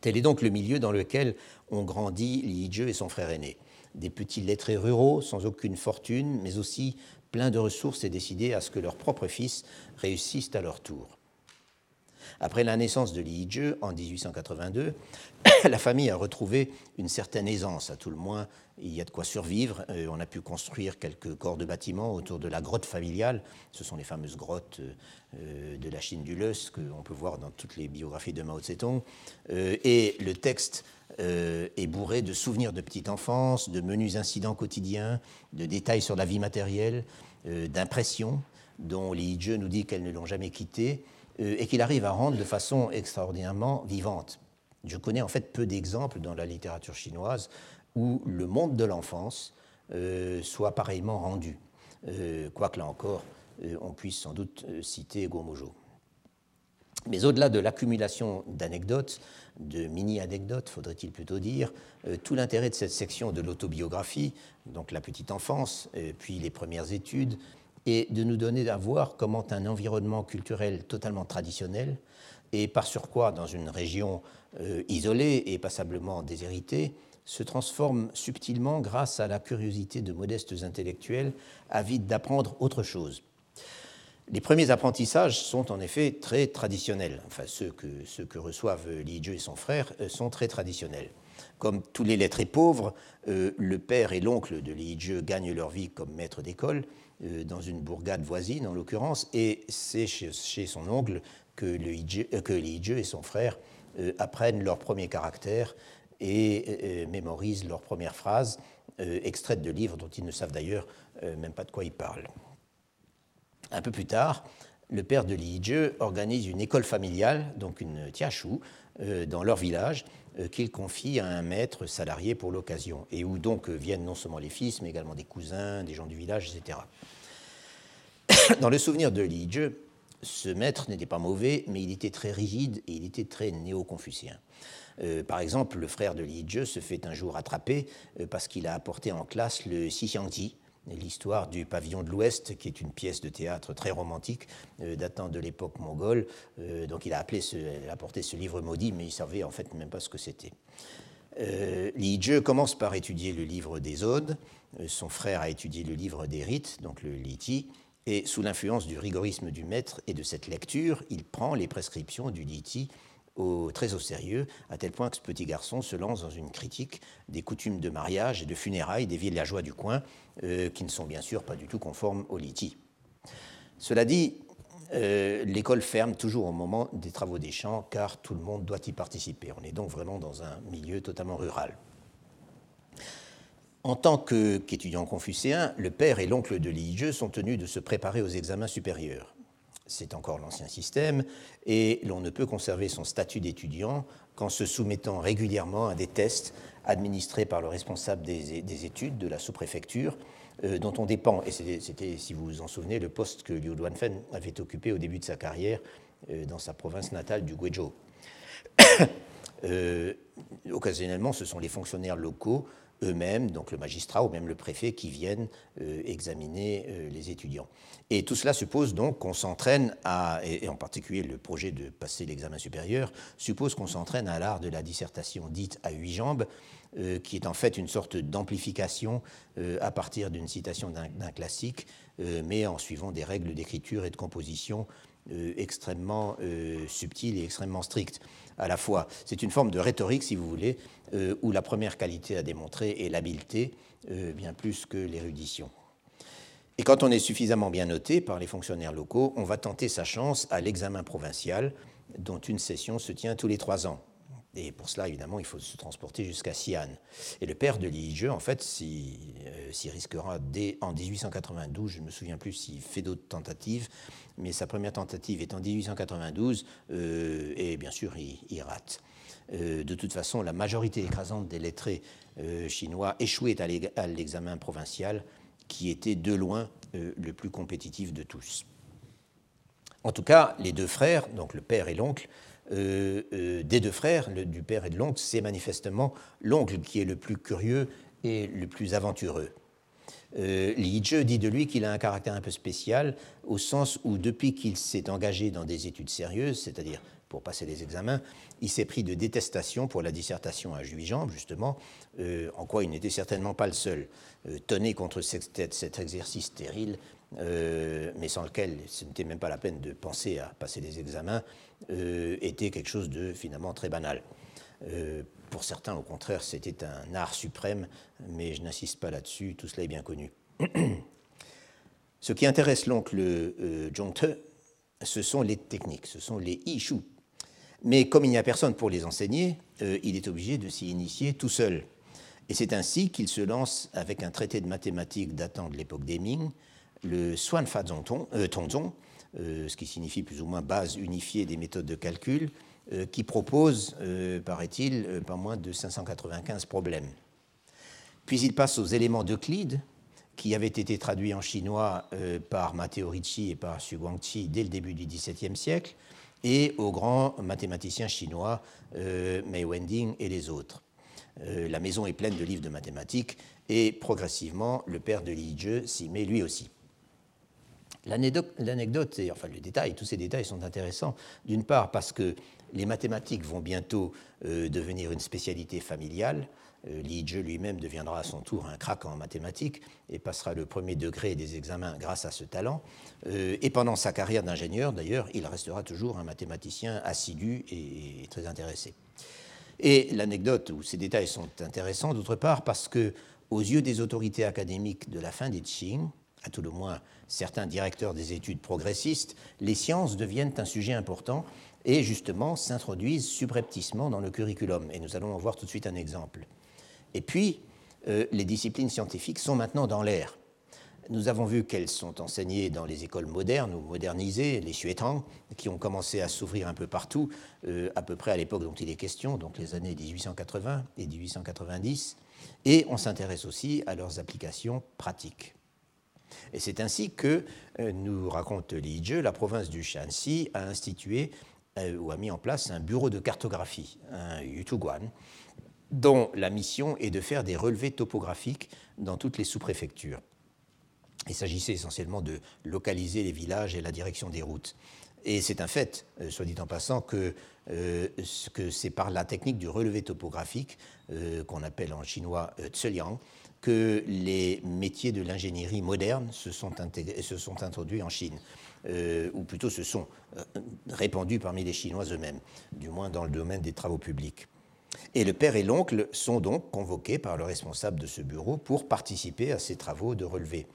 [SPEAKER 2] Tel est donc le milieu dans lequel ont grandi Li Jie et son frère aîné. Des petits lettrés ruraux sans aucune fortune, mais aussi pleins de ressources et décidés à ce que leurs propres fils réussissent à leur tour. Après la naissance de Li Jie en 1882, la famille a retrouvé une certaine aisance, à tout le moins il y a de quoi survivre. Euh, on a pu construire quelques corps de bâtiments autour de la grotte familiale. Ce sont les fameuses grottes euh, de la Chine du Leus qu'on peut voir dans toutes les biographies de Mao Zedong. Euh, et le texte est bourré de souvenirs de petite enfance, de menus incidents quotidiens, de détails sur la vie matérielle, d'impressions dont Li Jie nous dit qu'elles ne l'ont jamais quitté et qu'il arrive à rendre de façon extraordinairement vivante. Je connais en fait peu d'exemples dans la littérature chinoise où le monde de l'enfance euh, soit pareillement rendu, euh, quoique là encore, euh, on puisse sans doute citer Gomojo. Mais au-delà de l'accumulation d'anecdotes, de mini-anecdotes, faudrait-il plutôt dire, tout l'intérêt de cette section de l'autobiographie, donc la petite enfance, puis les premières études, est de nous donner à voir comment un environnement culturel totalement traditionnel, et par surcroît dans une région isolée et passablement déshéritée, se transforme subtilement grâce à la curiosité de modestes intellectuels avides d'apprendre autre chose. Les premiers apprentissages sont en effet très traditionnels. Enfin, ceux que, ceux que reçoivent Li Jie et son frère sont très traditionnels. Comme tous les lettrés pauvres, le père et l'oncle de Li Jie gagnent leur vie comme maître d'école, dans une bourgade voisine en l'occurrence, et c'est chez, son oncle que, Li Jie et son frère apprennent leur premier caractère et mémorisent leurs premières phrases, extraites de livres dont ils ne savent d'ailleurs même pas de quoi ils parlent. Un peu plus tard, le père de Li Jie organise une école familiale, donc une tiachou, euh, dans leur village, euh, qu'il confie à un maître salarié pour l'occasion, et où donc viennent non seulement les fils, mais également des cousins, des gens du village, etc. Dans le souvenir de Li Jie, ce maître n'était pas mauvais, mais il était très rigide et il était très néo-confucien. Euh, par exemple, le frère de Li Jie se fait un jour attraper parce qu'il a apporté en classe le Xixiangji, l'histoire du pavillon de l'Ouest, qui est une pièce de théâtre très romantique euh, datant de l'époque mongole. Euh, donc il a, appelé ce, apporté ce livre maudit, mais il savait en fait même pas ce que c'était. Euh, Li Jie commence par étudier le livre des Odes, son frère a étudié le livre des rites, donc le Liti, et sous l'influence du rigorisme du maître et de cette lecture, il prend les prescriptions du Liti très au sérieux, à tel point que ce petit garçon se lance dans une critique des coutumes de mariage et de funérailles des villageois du coin, euh, qui ne sont bien sûr pas du tout conformes au liti. Cela dit, euh, l'école ferme toujours au moment des travaux des champs, car tout le monde doit y participer. On est donc vraiment dans un milieu totalement rural. En tant qu'étudiant confucéen, le père et l'oncle de Li sont tenus de se préparer aux examens supérieurs c'est encore l'ancien système, et l'on ne peut conserver son statut d'étudiant qu'en se soumettant régulièrement à des tests administrés par le responsable des, études de la sous-préfecture, euh, dont on dépend, et c'était, si vous vous en souvenez, le poste que Liu Duanfen avait occupé au début de sa carrière euh, dans sa province natale du Guizhou. Euh, occasionnellement, ce sont les fonctionnaires locaux eux-mêmes, donc le magistrat ou même le préfet, qui viennent euh, examiner euh, les étudiants. Et tout cela suppose donc qu'on s'entraîne à, et, en particulier le projet de passer l'examen supérieur, suppose qu'on s'entraîne à l'art de la dissertation dite à huit jambes, euh, qui est en fait une sorte d'amplification à partir d'une citation d'un classique, mais en suivant des règles d'écriture et de composition extrêmement subtiles et extrêmement strictes à la fois. C'est une forme de rhétorique, si vous voulez, euh, où la première qualité à démontrer est l'habileté, euh, bien plus que l'érudition. Et quand on est suffisamment bien noté par les fonctionnaires locaux, on va tenter sa chance à l'examen provincial, dont une session se tient tous les trois ans. Et pour cela, évidemment, il faut se transporter jusqu'à Xi'an. Et le père de Li en fait, s'y euh, risquera dès en 1892. Je ne me souviens plus s'il fait d'autres tentatives, mais sa première tentative est en 1892, euh, et bien sûr, il, rate. Euh, de toute façon, la majorité écrasante des lettrés chinois échouaient à l'examen provincial, qui était de loin le plus compétitif de tous. En tout cas, les deux frères, donc le père et l'oncle, euh, euh, des deux frères, du père et de l'oncle, c'est manifestement l'oncle qui est le plus curieux et le plus aventureux. Euh, Li Jie dit de lui qu'il a un caractère un peu spécial, au sens où depuis qu'il s'est engagé dans des études sérieuses, c'est-à-dire pour passer les examens, il s'est pris de détestation pour la dissertation à Juijan, justement, en quoi il n'était certainement pas le seul. tenait contre cet exercice stérile, mais sans lequel ce n'était même pas la peine de penser à passer les examens, euh, était quelque chose de finalement très banal. Euh, pour certains, au contraire, c'était un art suprême, mais je n'insiste pas là-dessus, tout cela est bien connu. Ce qui intéresse l'oncle euh, Zhongte, ce sont les techniques, ce sont les ishu. Mais comme il n'y a personne pour les enseigner, euh, il est obligé de s'y initier tout seul. Et c'est ainsi qu'il se lance avec un traité de mathématiques datant de l'époque des Ming, le Fa Tongzong, ce qui signifie plus ou moins base unifiée des méthodes de calcul, euh, qui propose, euh, paraît-il, pas moins de 595 problèmes. Puis il passe aux éléments d'Euclide, qui avaient été traduits en chinois par Matteo Ricci et par Xu Guangqi dès le début du XVIIe siècle, et aux grands mathématiciens chinois Mei Wending et les autres. la maison est pleine de livres de mathématiques, et progressivement, le père de Li Jie s'y met lui aussi. L'anecdote, enfin le détail, tous ces détails sont intéressants, d'une part parce que les mathématiques vont bientôt devenir une spécialité familiale. Li Zhe lui-même deviendra à son tour un crack en mathématiques et passera le premier degré des examens grâce à ce talent. Et pendant sa carrière d'ingénieur, d'ailleurs, il restera toujours un mathématicien assidu et très intéressé. Et l'anecdote ou ces détails sont intéressants, d'autre part, parce que, aux yeux des autorités académiques de la fin des Qing, à tout le moins certains directeurs des études progressistes, les sciences deviennent un sujet important et justement s'introduisent subrepticement dans le curriculum. Et nous allons en voir tout de suite un exemple. Et puis, euh, les disciplines scientifiques sont maintenant dans l'air. Nous avons vu qu'elles sont enseignées dans les écoles modernes ou modernisées, les Xuetang, qui ont commencé à s'ouvrir un peu partout, euh, à peu près à l'époque dont il est question, donc les années 1880 et 1890, et on s'intéresse aussi à leurs applications pratiques. Et c'est ainsi que, euh, nous raconte Li Zhe, la province du Shanxi a institué euh, ou a mis en place un bureau de cartographie, un Yutuguan, dont la mission est de faire des relevés topographiques dans toutes les sous-préfectures. Il s'agissait essentiellement de localiser les villages et la direction des routes. Et c'est un fait, euh, soit dit en passant, que, euh, c'est par la technique du relevé topographique, euh, qu'on appelle en chinois Tseliang, que les métiers de l'ingénierie moderne se sont, se sont introduits en Chine, ou plutôt se sont répandus parmi les Chinois eux-mêmes, du moins dans le domaine des travaux publics. Et le père et l'oncle sont donc convoqués par le responsable de ce bureau pour participer à ces travaux de relevé.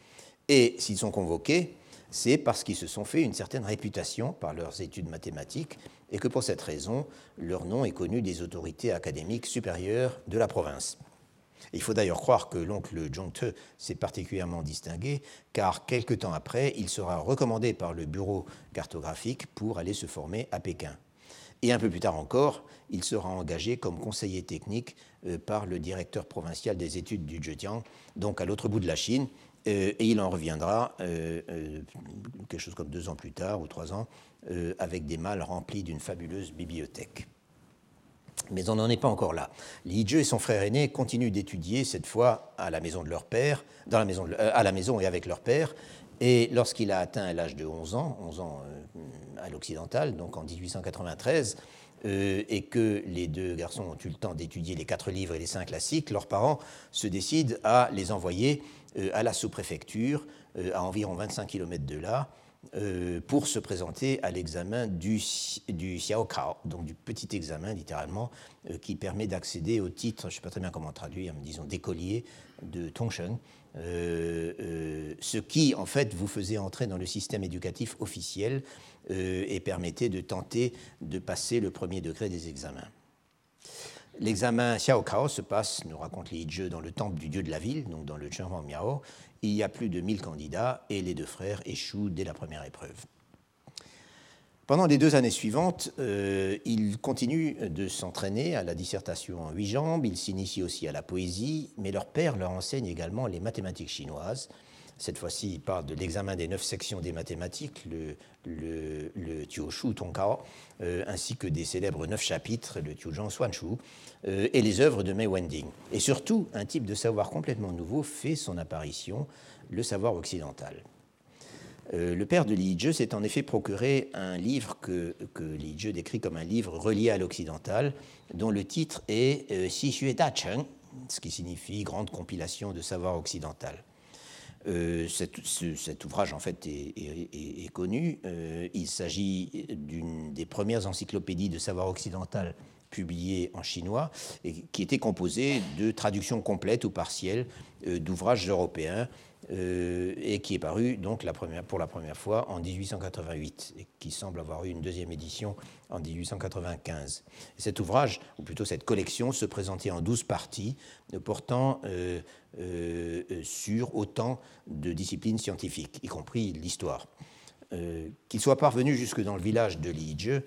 [SPEAKER 2] Et s'ils sont convoqués, c'est parce qu'ils se sont fait une certaine réputation par leurs études mathématiques et que pour cette raison, leur nom est connu des autorités académiques supérieures de la province. Il faut d'ailleurs croire que l'oncle Zhongte s'est particulièrement distingué, car quelque temps après, il sera recommandé par le bureau cartographique pour aller se former à Pékin. Et un peu plus tard encore, il sera engagé comme conseiller technique euh, par le directeur provincial des études du Zhejiang, donc à l'autre bout de la Chine, euh, et il en reviendra euh, quelque chose comme deux ans plus tard ou trois ans avec des malles remplis d'une fabuleuse bibliothèque. Mais on n'en est pas encore là. Li Zhe et son frère aîné continuent d'étudier, cette fois à la maison de leur père, maison à la maison et avec leur père. Et lorsqu'il a atteint l'âge de 11 ans, 11 ans à l'occidental, donc en 1893, et que les deux garçons ont eu le temps d'étudier les quatre livres et les cinq classiques, leurs parents se décident à les envoyer euh, à la sous-préfecture, euh, à environ 25 km de là, euh, pour se présenter à l'examen du, du Xiaokao, donc du petit examen littéralement, qui permet d'accéder au titre, je ne sais pas très bien comment traduire, mais disons d'écolier de Tongsheng, ce qui en fait vous faisait entrer dans le système éducatif officiel et permettait de tenter de passer le premier degré des examens. L'examen Xiaokao se passe, nous raconte Li Zhe, dans le temple du dieu de la ville, donc dans le Chenghuang Miao. Il y a plus de 1000 candidats et les deux frères échouent dès la première épreuve. Pendant les deux années suivantes, euh, il continue de s'entraîner à la dissertation en huit jambes, il s'initie aussi à la poésie, mais leur père leur enseigne également les mathématiques chinoises, cette fois-ci, il parle de l'examen des neuf sections des mathématiques, le, le Tioshu Tongkao, euh, ainsi que des célèbres neuf chapitres, le Tiuzhang Xuanshu, euh, et les œuvres de Mei Wending. Et surtout, un type de savoir complètement nouveau fait son apparition, le savoir occidental. Euh, le père de Li Zhe s'est en effet procuré un livre que, Li Zhe décrit comme un livre relié à l'occidental, dont le titre est Xi Xue Da Cheng, ce qui signifie Grande compilation de savoir occidental. Euh, cet, ouvrage, en fait, est, connu. Euh, il s'agit d'une des premières encyclopédies de savoir occidental publiées en chinois, et qui était composée de traductions complètes ou partielles euh, d'ouvrages européens et qui est paru donc la première, pour la première fois en 1888 et qui semble avoir eu une deuxième édition en 1895. cet ouvrage, ou plutôt cette collection, se présentait en douze parties portant euh, euh, sur autant de disciplines scientifiques, y compris l'histoire. Qu'il soit parvenu jusque dans le village de Liege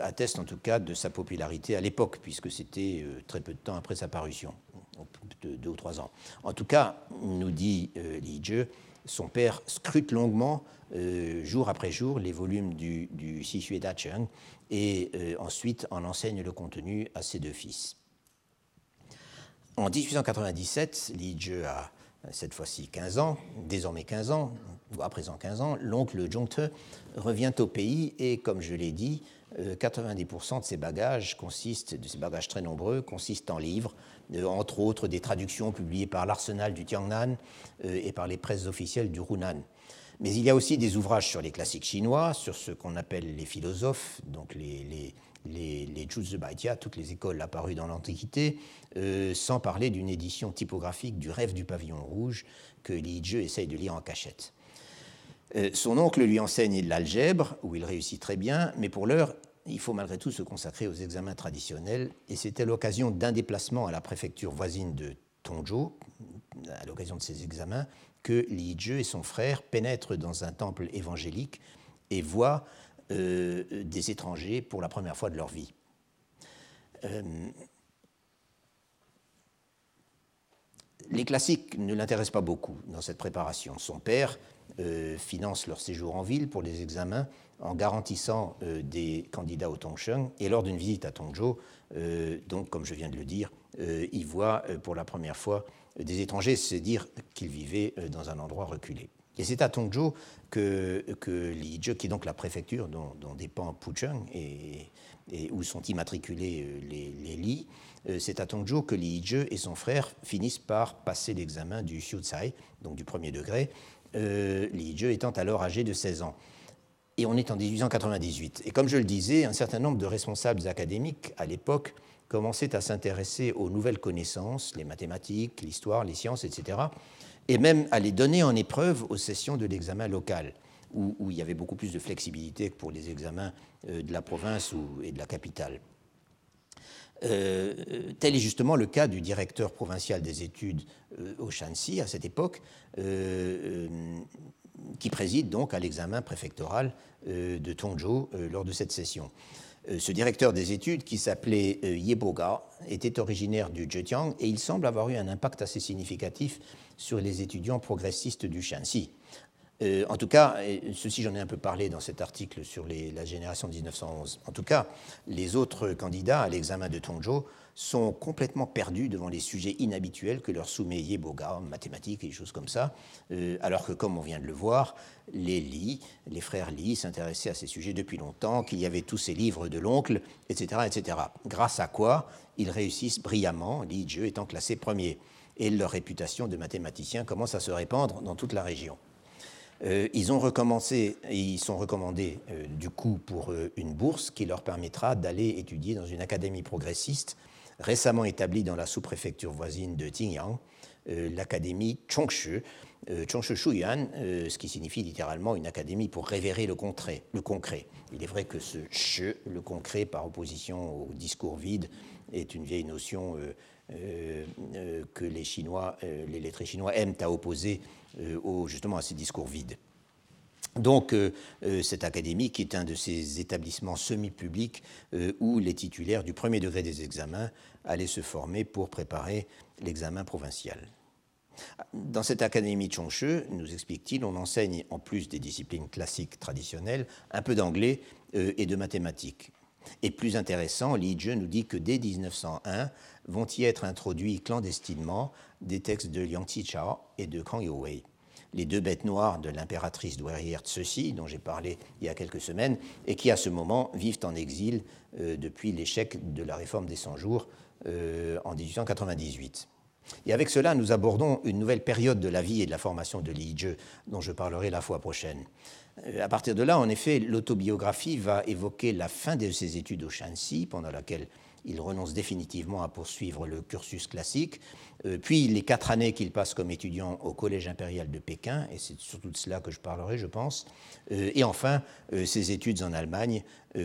[SPEAKER 2] atteste en tout cas de sa popularité à l'époque, puisque c'était très peu de temps après sa parution de deux ou trois ans. En tout cas, nous dit euh, Li Zhe, son père scrute longuement, euh, jour après jour, les volumes du, du Dacheng et euh, ensuite en enseigne le contenu à ses deux fils. En 1897, Li Zhe a cette fois-ci 15 ans, désormais 15 ans, à présent 15 ans, l'oncle Zhongte revient au pays et, comme je l'ai dit, 90% de ses bagages consistent, de ses bagages très nombreux, consistent en livres, entre autres des traductions publiées par l'Arsenal du Tiangnan et par les presses officielles du Hunan. Mais il y a aussi des ouvrages sur les classiques chinois, sur ce qu'on appelle les philosophes, donc les, les, les, les toutes les écoles apparues dans l'Antiquité, euh, sans parler d'une édition typographique du Rêve du pavillon rouge que Li Zhe essaye de lire en cachette. Euh, son oncle lui enseigne l'algèbre, où il réussit très bien, mais pour l'heure, il faut malgré tout se consacrer aux examens traditionnels, et c'était l'occasion d'un déplacement à la préfecture voisine de Tongzhou, à l'occasion de ces examens, que Li Zhe et son frère pénètrent dans un temple évangélique et voient euh, des étrangers pour la première fois de leur vie. Les classiques ne l'intéressent pas beaucoup dans cette préparation. Son père euh, finance leur séjour en ville pour les examens en garantissant des candidats au Tongsheng. Et lors d'une visite à Tongzhou, donc comme je viens de le dire, il voit pour la première fois des étrangers se dire qu'ils vivaient euh, dans un endroit reculé. Et c'est à Tongzhou que, que Zhe, qui est donc la préfecture dont, dépend Pucheng et, où sont immatriculés euh, les, les lits, euh, c'est à Tongzhou que Zhe et son frère finissent par passer l'examen du Xiuzai, donc du premier degré, euh, Zhe étant alors âgé de 16 ans. Et on est en 1898. Et comme je le disais, un certain nombre de responsables académiques à l'époque commençait à s'intéresser aux nouvelles connaissances, les mathématiques, l'histoire, les sciences, etc., et même à les donner en épreuve aux sessions de l'examen local, où, il y avait beaucoup plus de flexibilité que pour les examens euh, de la province ou, et de la capitale. Euh, tel est justement le cas du directeur provincial des études euh, au Shanxi à cette époque, qui préside donc à l'examen préfectoral de Tongzhou lors de cette session. Euh, ce directeur des études, qui s'appelait euh, Yeboga, était originaire du Zhejiang et il semble avoir eu un impact assez significatif sur les étudiants progressistes du Shanxi. Euh, en tout cas, ceci j'en ai un peu parlé dans cet article sur la génération 1911. En tout cas, les autres candidats à l'examen de Tongzhou sont complètement perdus devant les sujets inhabituels que leur soumet Yeboga, mathématiques et choses comme ça, euh, alors que, comme on vient de le voir, les Li, les frères Li, s'intéressaient à ces sujets depuis longtemps, qu'il y avait tous ces livres de l'oncle, etc., etc. Grâce à quoi ils réussissent brillamment, Li Zhe étant classé premier, et leur réputation de mathématiciens commence à se répandre dans toute la région. Euh, ils ont recommencé, et ils sont recommandés euh, du coup pour une bourse qui leur permettra d'aller étudier dans une académie progressiste récemment établie dans la sous-préfecture voisine de Tingyang, euh, l'académie Chongshu, euh, Chongshu Shuyan, euh, ce qui signifie littéralement une académie pour révérer le concret, le concret. Il est vrai que ce che, le concret par opposition au discours vide, est une vieille notion que les Chinois, les lettrés chinois aiment à opposer au, justement à ces discours vides. Donc, euh, euh, cette académie, qui est un de ces établissements semi-publics euh, où les titulaires du premier degré des examens allaient se former pour préparer l'examen provincial. Dans cette académie de Chongshe, nous explique-t-il, on enseigne, en plus des disciplines classiques traditionnelles, un peu d'anglais et de mathématiques. Et plus intéressant, Li Zhe nous dit que dès 1901 vont y être introduits clandestinement des textes de Liang Qichao et de Kang Youwei les deux bêtes noires de l'impératrice douairière Ceci, dont j'ai parlé il y a quelques semaines, et qui à ce moment vivent en exil euh, depuis l'échec de la réforme des 100 jours euh, en 1898. Et avec cela, nous abordons une nouvelle période de la vie et de la formation de Li Zhe, dont je parlerai la fois prochaine. Euh, à partir de là, en effet, l'autobiographie va évoquer la fin de ses études au Shanxi, pendant laquelle il renonce définitivement à poursuivre le cursus classique, euh, puis les quatre années qu'il passe comme étudiant au Collège impérial de Pékin, et c'est surtout de cela que je parlerai, je pense, euh, et enfin euh, ses études en Allemagne,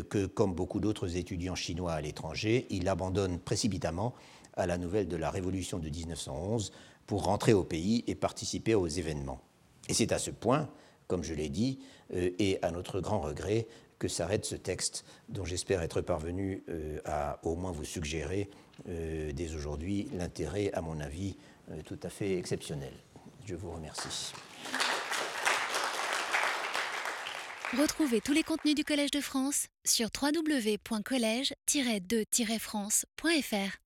[SPEAKER 2] que, comme beaucoup d'autres étudiants chinois à l'étranger, il abandonne précipitamment à la nouvelle de la Révolution de 1911 pour rentrer au pays et participer aux événements. Et c'est à ce point, comme je l'ai dit, et à notre grand regret, que s'arrête ce texte dont j'espère être parvenu euh, à au moins vous suggérer euh, dès aujourd'hui l'intérêt, à mon avis, euh, tout à fait exceptionnel. Je vous remercie.
[SPEAKER 1] Retrouvez tous les contenus du Collège de France sur www.colège-2-france.fr.